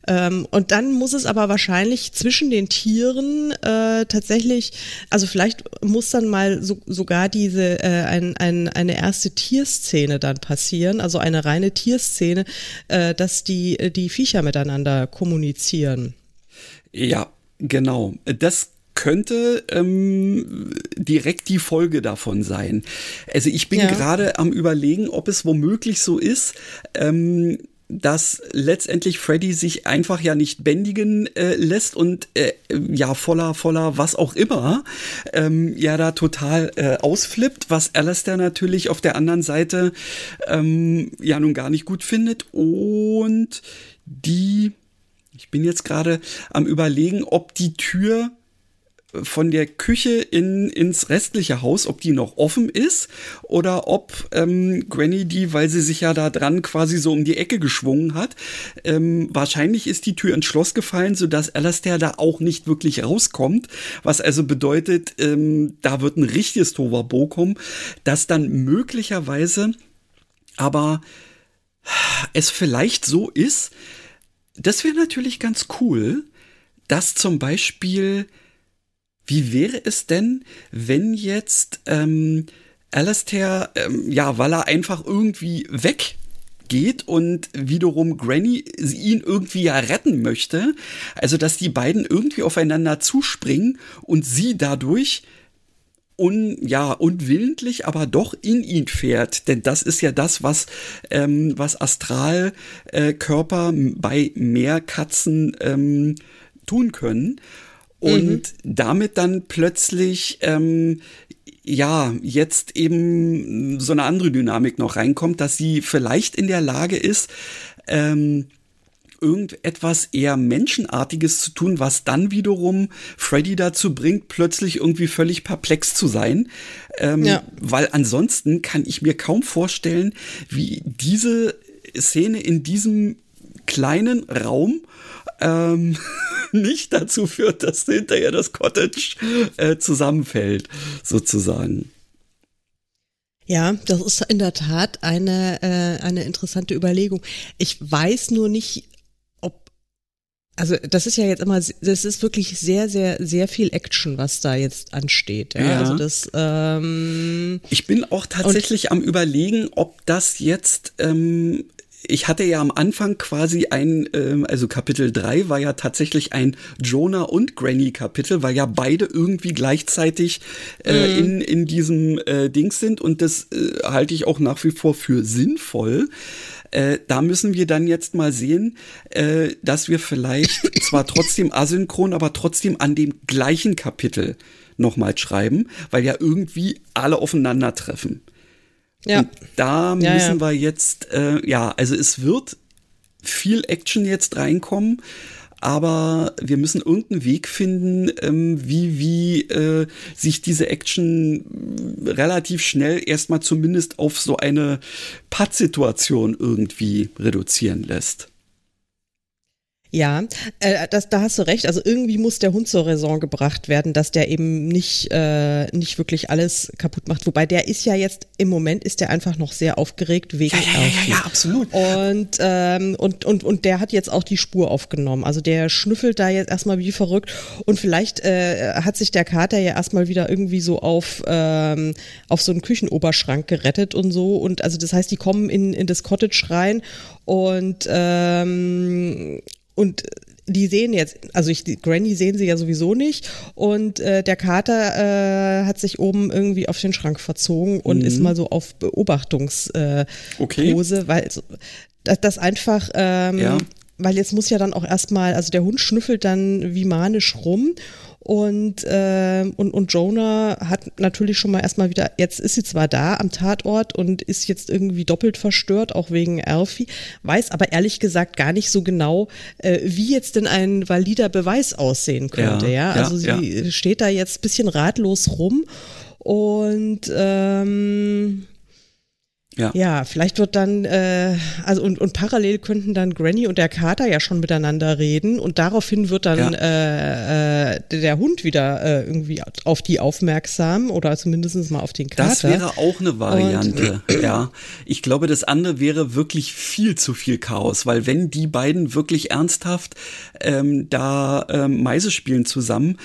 ähm, und dann muss es aber wahrscheinlich zwischen den Tieren äh, tatsächlich, also vielleicht muss dann mal so, sogar diese äh, ein, ein, eine erste Tierszene dann passieren, also eine reine Tierszene, äh, dass die die Viecher miteinander kommunizieren. Ja, genau. Das könnte ähm, direkt die Folge davon sein. Also ich bin ja. gerade am überlegen, ob es womöglich so ist. Ähm, dass letztendlich Freddy sich einfach ja nicht bändigen äh, lässt und äh, ja voller voller was auch immer ähm, ja da total äh, ausflippt, was Alistair natürlich auf der anderen Seite ähm, ja nun gar nicht gut findet und die ich bin jetzt gerade am überlegen, ob die Tür von der Küche in, ins restliche Haus, ob die noch offen ist oder ob ähm, Granny die, weil sie sich ja da dran quasi so um die Ecke geschwungen hat, ähm, wahrscheinlich ist die Tür ins Schloss gefallen, sodass Alastair da auch nicht wirklich rauskommt, was also bedeutet, ähm, da wird ein richtiges Tovabo kommen, das dann möglicherweise aber es vielleicht so ist, das wäre natürlich ganz cool, dass zum Beispiel wie wäre es denn, wenn jetzt ähm, Alastair, ähm, ja, weil er einfach irgendwie weg geht und wiederum Granny ihn irgendwie ja retten möchte. Also, dass die beiden irgendwie aufeinander zuspringen und sie dadurch un, ja, unwillentlich, aber doch in ihn fährt. Denn das ist ja das, was, ähm, was Astralkörper äh, bei Meerkatzen ähm, tun können und mhm. damit dann plötzlich ähm, ja jetzt eben so eine andere Dynamik noch reinkommt, dass sie vielleicht in der Lage ist, ähm, irgendetwas eher Menschenartiges zu tun, was dann wiederum Freddy dazu bringt, plötzlich irgendwie völlig perplex zu sein. Ähm, ja. Weil ansonsten kann ich mir kaum vorstellen, wie diese Szene in diesem kleinen Raum ähm, nicht dazu führt, dass hinterher das Cottage äh, zusammenfällt, sozusagen. Ja, das ist in der Tat eine, äh, eine interessante Überlegung. Ich weiß nur nicht, ob, also das ist ja jetzt immer, das ist wirklich sehr, sehr, sehr viel Action, was da jetzt ansteht. Ja, ja. also das. Ähm, ich bin auch tatsächlich am überlegen, ob das jetzt ähm, ich hatte ja am Anfang quasi ein, ähm, also Kapitel 3 war ja tatsächlich ein Jonah und Granny Kapitel, weil ja beide irgendwie gleichzeitig äh, mhm. in, in diesem äh, Dings sind und das äh, halte ich auch nach wie vor für sinnvoll. Äh, da müssen wir dann jetzt mal sehen, äh, dass wir vielleicht zwar trotzdem asynchron, aber trotzdem an dem gleichen Kapitel nochmal schreiben, weil ja irgendwie alle aufeinandertreffen. Ja. Und da müssen ja, ja. wir jetzt, äh, ja, also es wird viel Action jetzt reinkommen, aber wir müssen irgendeinen Weg finden, ähm, wie, wie äh, sich diese Action relativ schnell erstmal zumindest auf so eine Pattsituation irgendwie reduzieren lässt. Ja, äh, das, da hast du recht. Also irgendwie muss der Hund zur Raison gebracht werden, dass der eben nicht, äh, nicht wirklich alles kaputt macht. Wobei der ist ja jetzt, im Moment ist der einfach noch sehr aufgeregt wegen ja, ja, ja, ja, ja, absolut. Und, ähm, und, und, und der hat jetzt auch die Spur aufgenommen. Also der schnüffelt da jetzt erstmal wie verrückt. Und vielleicht äh, hat sich der Kater ja erstmal wieder irgendwie so auf, ähm, auf so einen Küchenoberschrank gerettet und so. Und also das heißt, die kommen in, in das Cottage rein und ähm, und die sehen jetzt, also ich, die Granny sehen sie ja sowieso nicht und äh, der Kater äh, hat sich oben irgendwie auf den Schrank verzogen und mhm. ist mal so auf Beobachtungspose, äh, okay. weil das, das einfach, ähm, ja. weil jetzt muss ja dann auch erstmal, also der Hund schnüffelt dann wie manisch rum und, äh, und, und Jonah hat natürlich schon mal erstmal wieder, jetzt ist sie zwar da am Tatort und ist jetzt irgendwie doppelt verstört, auch wegen Alfie, weiß aber ehrlich gesagt gar nicht so genau, äh, wie jetzt denn ein valider Beweis aussehen könnte. Ja, ja? also ja, sie ja. steht da jetzt bisschen ratlos rum und ähm, ja. ja, vielleicht wird dann, äh, also und, und parallel könnten dann Granny und der Kater ja schon miteinander reden und daraufhin wird dann ja. äh, äh, der Hund wieder äh, irgendwie auf die aufmerksam oder zumindest mal auf den Kater. Das wäre auch eine Variante, und, ja. Ich glaube, das andere wäre wirklich viel zu viel Chaos, weil wenn die beiden wirklich ernsthaft ähm, da ähm, Meise spielen zusammen,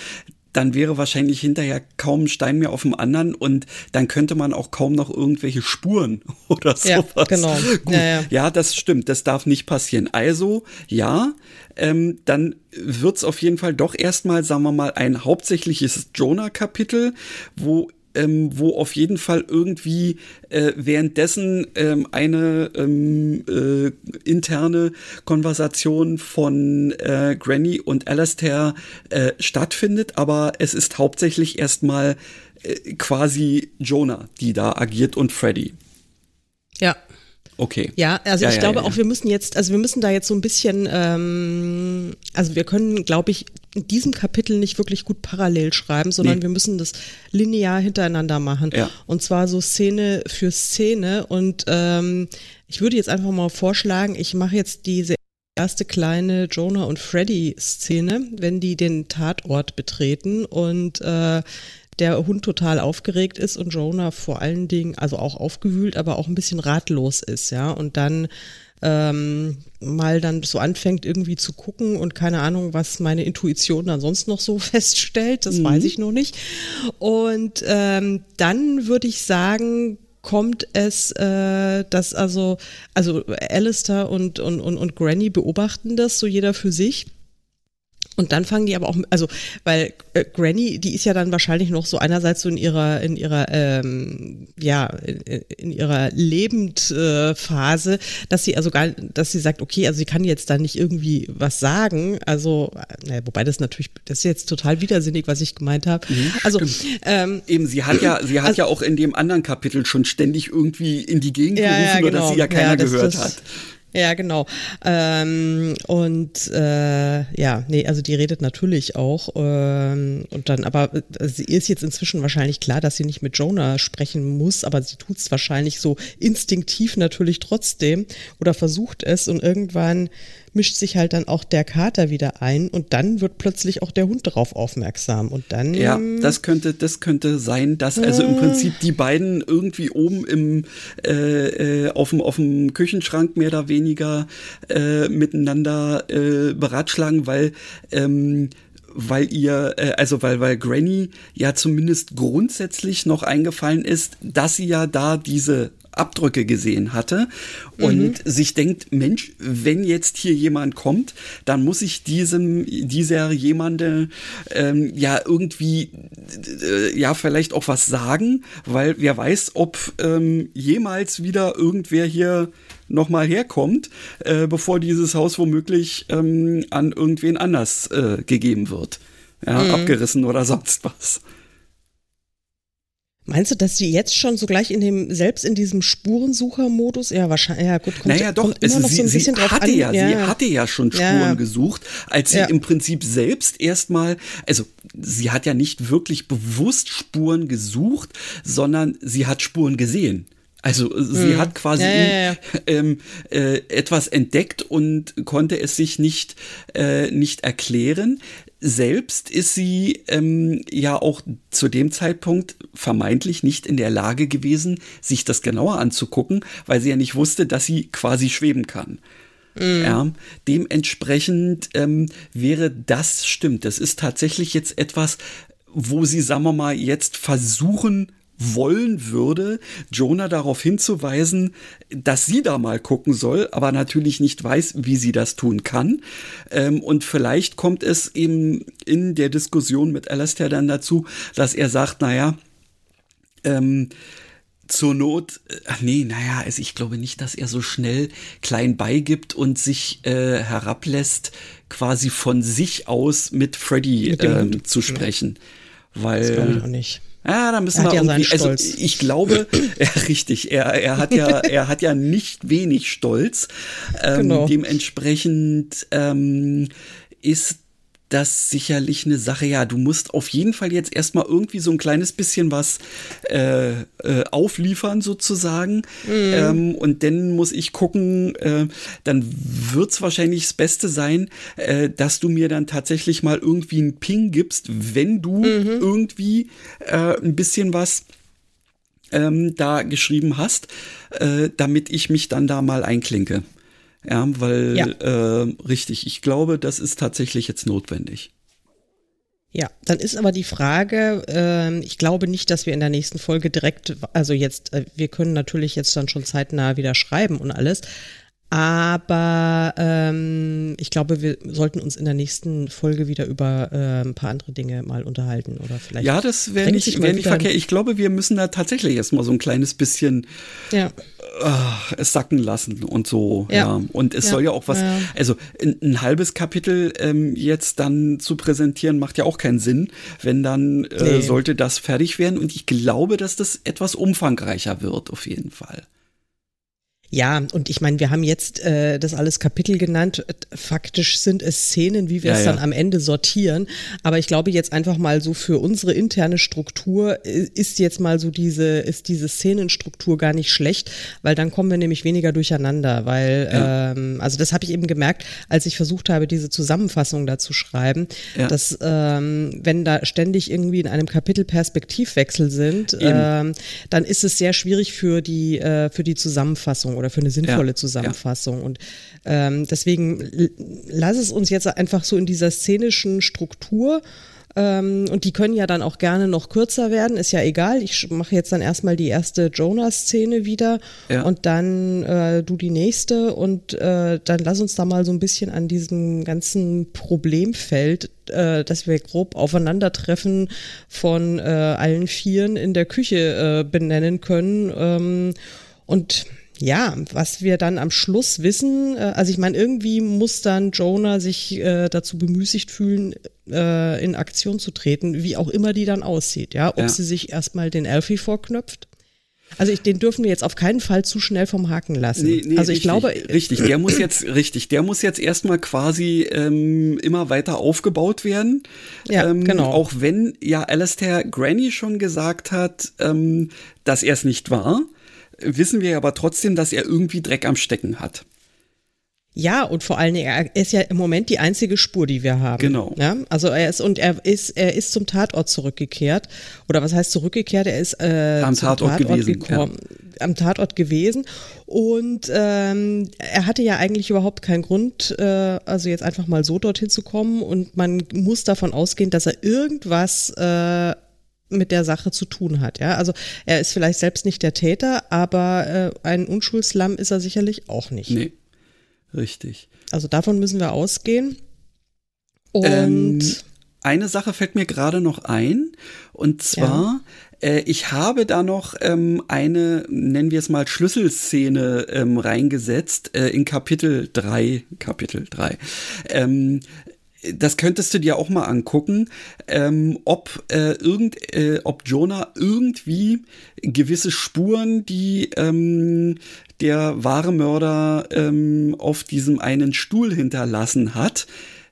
dann wäre wahrscheinlich hinterher kaum ein Stein mehr auf dem anderen und dann könnte man auch kaum noch irgendwelche Spuren oder sowas. Ja, genau. Gut. Ja, ja. ja, das stimmt, das darf nicht passieren. Also, ja, ähm, dann wird's auf jeden Fall doch erstmal, sagen wir mal, ein hauptsächliches Jonah-Kapitel, wo ähm, wo auf jeden Fall irgendwie äh, währenddessen ähm, eine ähm, äh, interne Konversation von äh, Granny und Alastair äh, stattfindet, aber es ist hauptsächlich erstmal äh, quasi Jonah, die da agiert und Freddy. Ja, Okay. Ja, also ja, ich ja, glaube ja, auch, wir müssen jetzt, also wir müssen da jetzt so ein bisschen, ähm, also wir können, glaube ich, in diesem Kapitel nicht wirklich gut parallel schreiben, sondern nee. wir müssen das linear hintereinander machen. Ja. Und zwar so Szene für Szene. Und ähm, ich würde jetzt einfach mal vorschlagen, ich mache jetzt diese erste kleine Jonah und Freddy Szene, wenn die den Tatort betreten und äh, der Hund total aufgeregt ist und Jonah vor allen Dingen, also auch aufgewühlt, aber auch ein bisschen ratlos ist, ja. Und dann ähm, mal dann so anfängt irgendwie zu gucken und keine Ahnung, was meine Intuition dann sonst noch so feststellt, das mhm. weiß ich noch nicht. Und ähm, dann würde ich sagen, kommt es, äh, dass also, also Alistair und, und, und, und Granny beobachten das so jeder für sich und dann fangen die aber auch, also weil äh, Granny, die ist ja dann wahrscheinlich noch so einerseits so in ihrer, in ihrer, ähm, ja, in, in ihrer Lebendphase, äh, dass sie also gar, dass sie sagt, okay, also sie kann jetzt da nicht irgendwie was sagen. Also, naja, wobei das natürlich, das ist jetzt total widersinnig, was ich gemeint habe. Mhm, also ähm, eben, sie hat ja, sie hat also, ja auch in dem anderen Kapitel schon ständig irgendwie in die Gegend gerufen, ja, ja, genau. dass sie ja keiner ja, das, gehört das, hat. Ja, genau. Ähm, und äh, ja, nee, also die redet natürlich auch. Ähm, und dann, aber äh, sie ist jetzt inzwischen wahrscheinlich klar, dass sie nicht mit Jonah sprechen muss, aber sie tut es wahrscheinlich so instinktiv natürlich trotzdem oder versucht es und irgendwann mischt sich halt dann auch der Kater wieder ein und dann wird plötzlich auch der Hund darauf aufmerksam und dann ja das könnte das könnte sein dass also im Prinzip die beiden irgendwie oben im äh, äh, auf dem auf dem Küchenschrank mehr oder weniger äh, miteinander äh, beratschlagen weil ähm, weil ihr, äh, also weil, weil Granny ja zumindest grundsätzlich noch eingefallen ist, dass sie ja da diese Abdrücke gesehen hatte und mhm. sich denkt, Mensch, wenn jetzt hier jemand kommt, dann muss ich diesem, dieser jemande ähm, ja irgendwie äh, ja vielleicht auch was sagen, weil wer weiß, ob ähm, jemals wieder irgendwer hier nochmal herkommt, äh, bevor dieses Haus womöglich ähm, an irgendwen anders äh, gegeben wird. Ja, mhm. abgerissen oder sonst was. Meinst du, dass die jetzt schon so gleich in dem, selbst in diesem Spurensucher-Modus, ja, wahrscheinlich, ja gut, kommt, naja, doch, kommt immer noch so ein bisschen sie drauf hatte an. Ja, ja, sie hatte ja schon Spuren ja. gesucht, als sie ja. im Prinzip selbst erstmal, also sie hat ja nicht wirklich bewusst Spuren gesucht, sondern sie hat Spuren gesehen. Also sie hm. hat quasi ja, ja, ja. Ähm, äh, etwas entdeckt und konnte es sich nicht, äh, nicht erklären. Selbst ist sie ähm, ja auch zu dem Zeitpunkt vermeintlich nicht in der Lage gewesen, sich das genauer anzugucken, weil sie ja nicht wusste, dass sie quasi schweben kann. Mhm. Ja, dementsprechend ähm, wäre das stimmt. Das ist tatsächlich jetzt etwas, wo sie, sagen wir mal, jetzt versuchen wollen würde, Jonah darauf hinzuweisen, dass sie da mal gucken soll, aber natürlich nicht weiß, wie sie das tun kann. Ähm, und vielleicht kommt es eben in der Diskussion mit Alastair dann dazu, dass er sagt, naja, ähm, zur Not, ach nee, naja, also ich glaube nicht, dass er so schnell klein beigibt und sich äh, herablässt, quasi von sich aus mit Freddy äh, zu sprechen. Weil, das glaube ich auch nicht. Ja, da müssen wir ja irgendwie, also ich glaube, ja, richtig, er, er hat ja, er hat ja nicht wenig Stolz. Ähm, genau. Dementsprechend ähm, ist das sicherlich eine Sache. Ja, du musst auf jeden Fall jetzt erstmal irgendwie so ein kleines bisschen was äh, äh, aufliefern, sozusagen. Mhm. Ähm, und dann muss ich gucken, äh, dann wird's wahrscheinlich das Beste sein, äh, dass du mir dann tatsächlich mal irgendwie einen Ping gibst, wenn du mhm. irgendwie äh, ein bisschen was ähm, da geschrieben hast, äh, damit ich mich dann da mal einklinke. Ja, weil ja. Äh, richtig, ich glaube, das ist tatsächlich jetzt notwendig. Ja, dann ist aber die Frage, äh, ich glaube nicht, dass wir in der nächsten Folge direkt, also jetzt, äh, wir können natürlich jetzt dann schon zeitnah wieder schreiben und alles, aber ähm, ich glaube, wir sollten uns in der nächsten Folge wieder über äh, ein paar andere Dinge mal unterhalten oder vielleicht. Ja, das wäre nicht, wär nicht verkehrt. Ich glaube, wir müssen da tatsächlich erstmal so ein kleines bisschen ja. äh, es sacken lassen und so. Ja. ja. Und es ja. soll ja auch was, also ein, ein, halbes Kapitel ähm, jetzt dann zu präsentieren, macht ja auch keinen Sinn, wenn dann äh, nee. sollte das fertig werden. Und ich glaube, dass das etwas umfangreicher wird, auf jeden Fall. Ja, und ich meine, wir haben jetzt äh, das alles Kapitel genannt. Faktisch sind es Szenen, wie wir ja, es dann ja. am Ende sortieren. Aber ich glaube jetzt einfach mal so für unsere interne Struktur äh, ist jetzt mal so diese, ist diese Szenenstruktur gar nicht schlecht, weil dann kommen wir nämlich weniger durcheinander. Weil, ja. ähm, also das habe ich eben gemerkt, als ich versucht habe, diese Zusammenfassung da zu schreiben, dass ähm, wenn da ständig irgendwie in einem Kapitel Perspektivwechsel sind, ähm, dann ist es sehr schwierig für die, äh, für die Zusammenfassung oder für eine sinnvolle ja, Zusammenfassung. Ja. Und ähm, deswegen lass es uns jetzt einfach so in dieser szenischen Struktur ähm, und die können ja dann auch gerne noch kürzer werden, ist ja egal. Ich mache jetzt dann erstmal die erste Jonah-Szene wieder ja. und dann äh, du die nächste und äh, dann lass uns da mal so ein bisschen an diesem ganzen Problemfeld, äh, dass wir grob aufeinandertreffen von äh, allen Vieren in der Küche äh, benennen können. Ähm, und ja, was wir dann am Schluss wissen, äh, also ich meine, irgendwie muss dann Jonah sich äh, dazu bemüßigt fühlen, äh, in Aktion zu treten, wie auch immer die dann aussieht, ja, ob ja. sie sich erstmal den Elfie vorknöpft. Also ich, den dürfen wir jetzt auf keinen Fall zu schnell vom Haken lassen. Nee, nee, also ich richtig, glaube, richtig, der muss jetzt richtig, der muss jetzt erstmal quasi ähm, immer weiter aufgebaut werden. Ja, ähm, genau. Auch wenn ja Alastair Granny schon gesagt hat, ähm, dass er es nicht war wissen wir aber trotzdem, dass er irgendwie Dreck am Stecken hat. Ja, und vor allen Dingen, er ist ja im Moment die einzige Spur, die wir haben. Genau. Ja, also er ist und er ist er ist zum Tatort zurückgekehrt oder was heißt zurückgekehrt? Er ist äh, am Tatort, Tatort gewesen, gekommen, ja. am Tatort gewesen und ähm, er hatte ja eigentlich überhaupt keinen Grund, äh, also jetzt einfach mal so dorthin zu kommen und man muss davon ausgehen, dass er irgendwas äh, mit der Sache zu tun hat. Ja, also er ist vielleicht selbst nicht der Täter, aber äh, ein Unschuldslamm ist er sicherlich auch nicht. Nee, richtig. Also davon müssen wir ausgehen. Und ähm, eine Sache fällt mir gerade noch ein, und zwar, ja. äh, ich habe da noch ähm, eine, nennen wir es mal, Schlüsselszene ähm, reingesetzt äh, in Kapitel 3, Kapitel 3. Ähm, das könntest du dir auch mal angucken, ähm, ob äh, irgend, äh, ob Jonah irgendwie gewisse Spuren, die ähm, der wahre Mörder ähm, auf diesem einen Stuhl hinterlassen hat,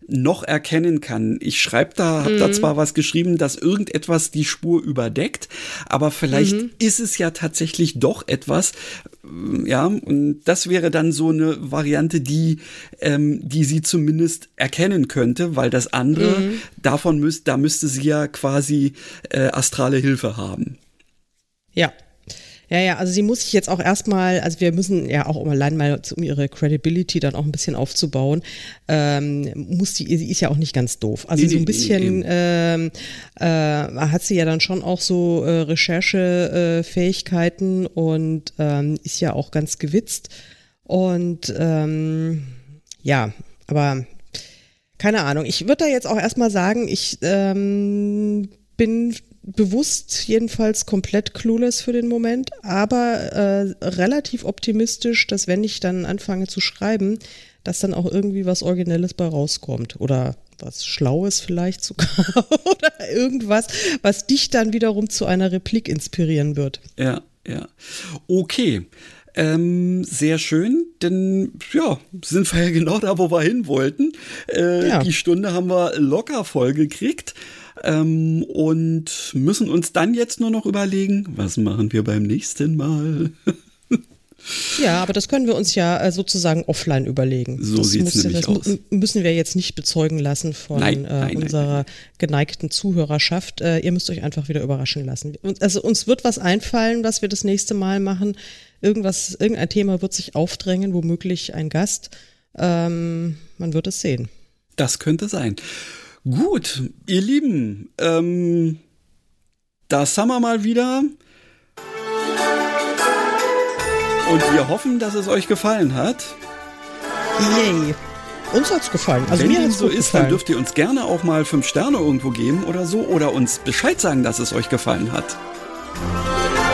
noch erkennen kann. Ich schreibe da, habe mhm. da zwar was geschrieben, dass irgendetwas die Spur überdeckt, aber vielleicht mhm. ist es ja tatsächlich doch etwas, ja, und das wäre dann so eine Variante, die, ähm, die sie zumindest erkennen könnte, weil das andere, mhm. davon müsste, da müsste sie ja quasi äh, astrale Hilfe haben. Ja, ja, ja, also sie muss sich jetzt auch erstmal, also wir müssen ja auch allein mal, um ihre Credibility dann auch ein bisschen aufzubauen, ähm, muss die, sie ist ja auch nicht ganz doof. Also so ein bisschen ähm, äh, hat sie ja dann schon auch so äh, Recherchefähigkeiten äh, und ähm, ist ja auch ganz gewitzt. Und ähm, ja, aber keine Ahnung. Ich würde da jetzt auch erstmal sagen, ich ähm, bin bewusst jedenfalls komplett clueless für den Moment, aber äh, relativ optimistisch, dass wenn ich dann anfange zu schreiben, dass dann auch irgendwie was Originelles bei rauskommt oder was Schlaues vielleicht sogar oder irgendwas, was dich dann wiederum zu einer Replik inspirieren wird. Ja, ja. Okay. Ähm, sehr schön, denn ja, sind wir ja genau da, wo wir hin wollten. Äh, ja. Die Stunde haben wir locker voll gekriegt ähm, und müssen uns dann jetzt nur noch überlegen, was machen wir beim nächsten Mal. Ja, aber das können wir uns ja äh, sozusagen offline überlegen. So sieht es nämlich das aus. müssen wir jetzt nicht bezeugen lassen von nein, äh, nein, unserer nein, geneigten Zuhörerschaft. Äh, ihr müsst euch einfach wieder überraschen lassen. Also uns wird was einfallen, was wir das nächste Mal machen. Irgendwas, irgendein Thema wird sich aufdrängen, womöglich ein Gast. Ähm, man wird es sehen. Das könnte sein. Gut, ihr Lieben, ähm, das haben wir mal wieder. Und wir hoffen, dass es euch gefallen hat. Yay. Uns hat's gefallen. Also Wenn mir hat's so ist, gefallen. dann dürft ihr uns gerne auch mal fünf Sterne irgendwo geben oder so oder uns Bescheid sagen, dass es euch gefallen hat.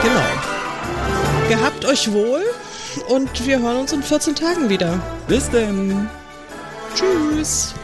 Genau. Gehabt euch wohl und wir hören uns in 14 Tagen wieder. Bis denn. Tschüss.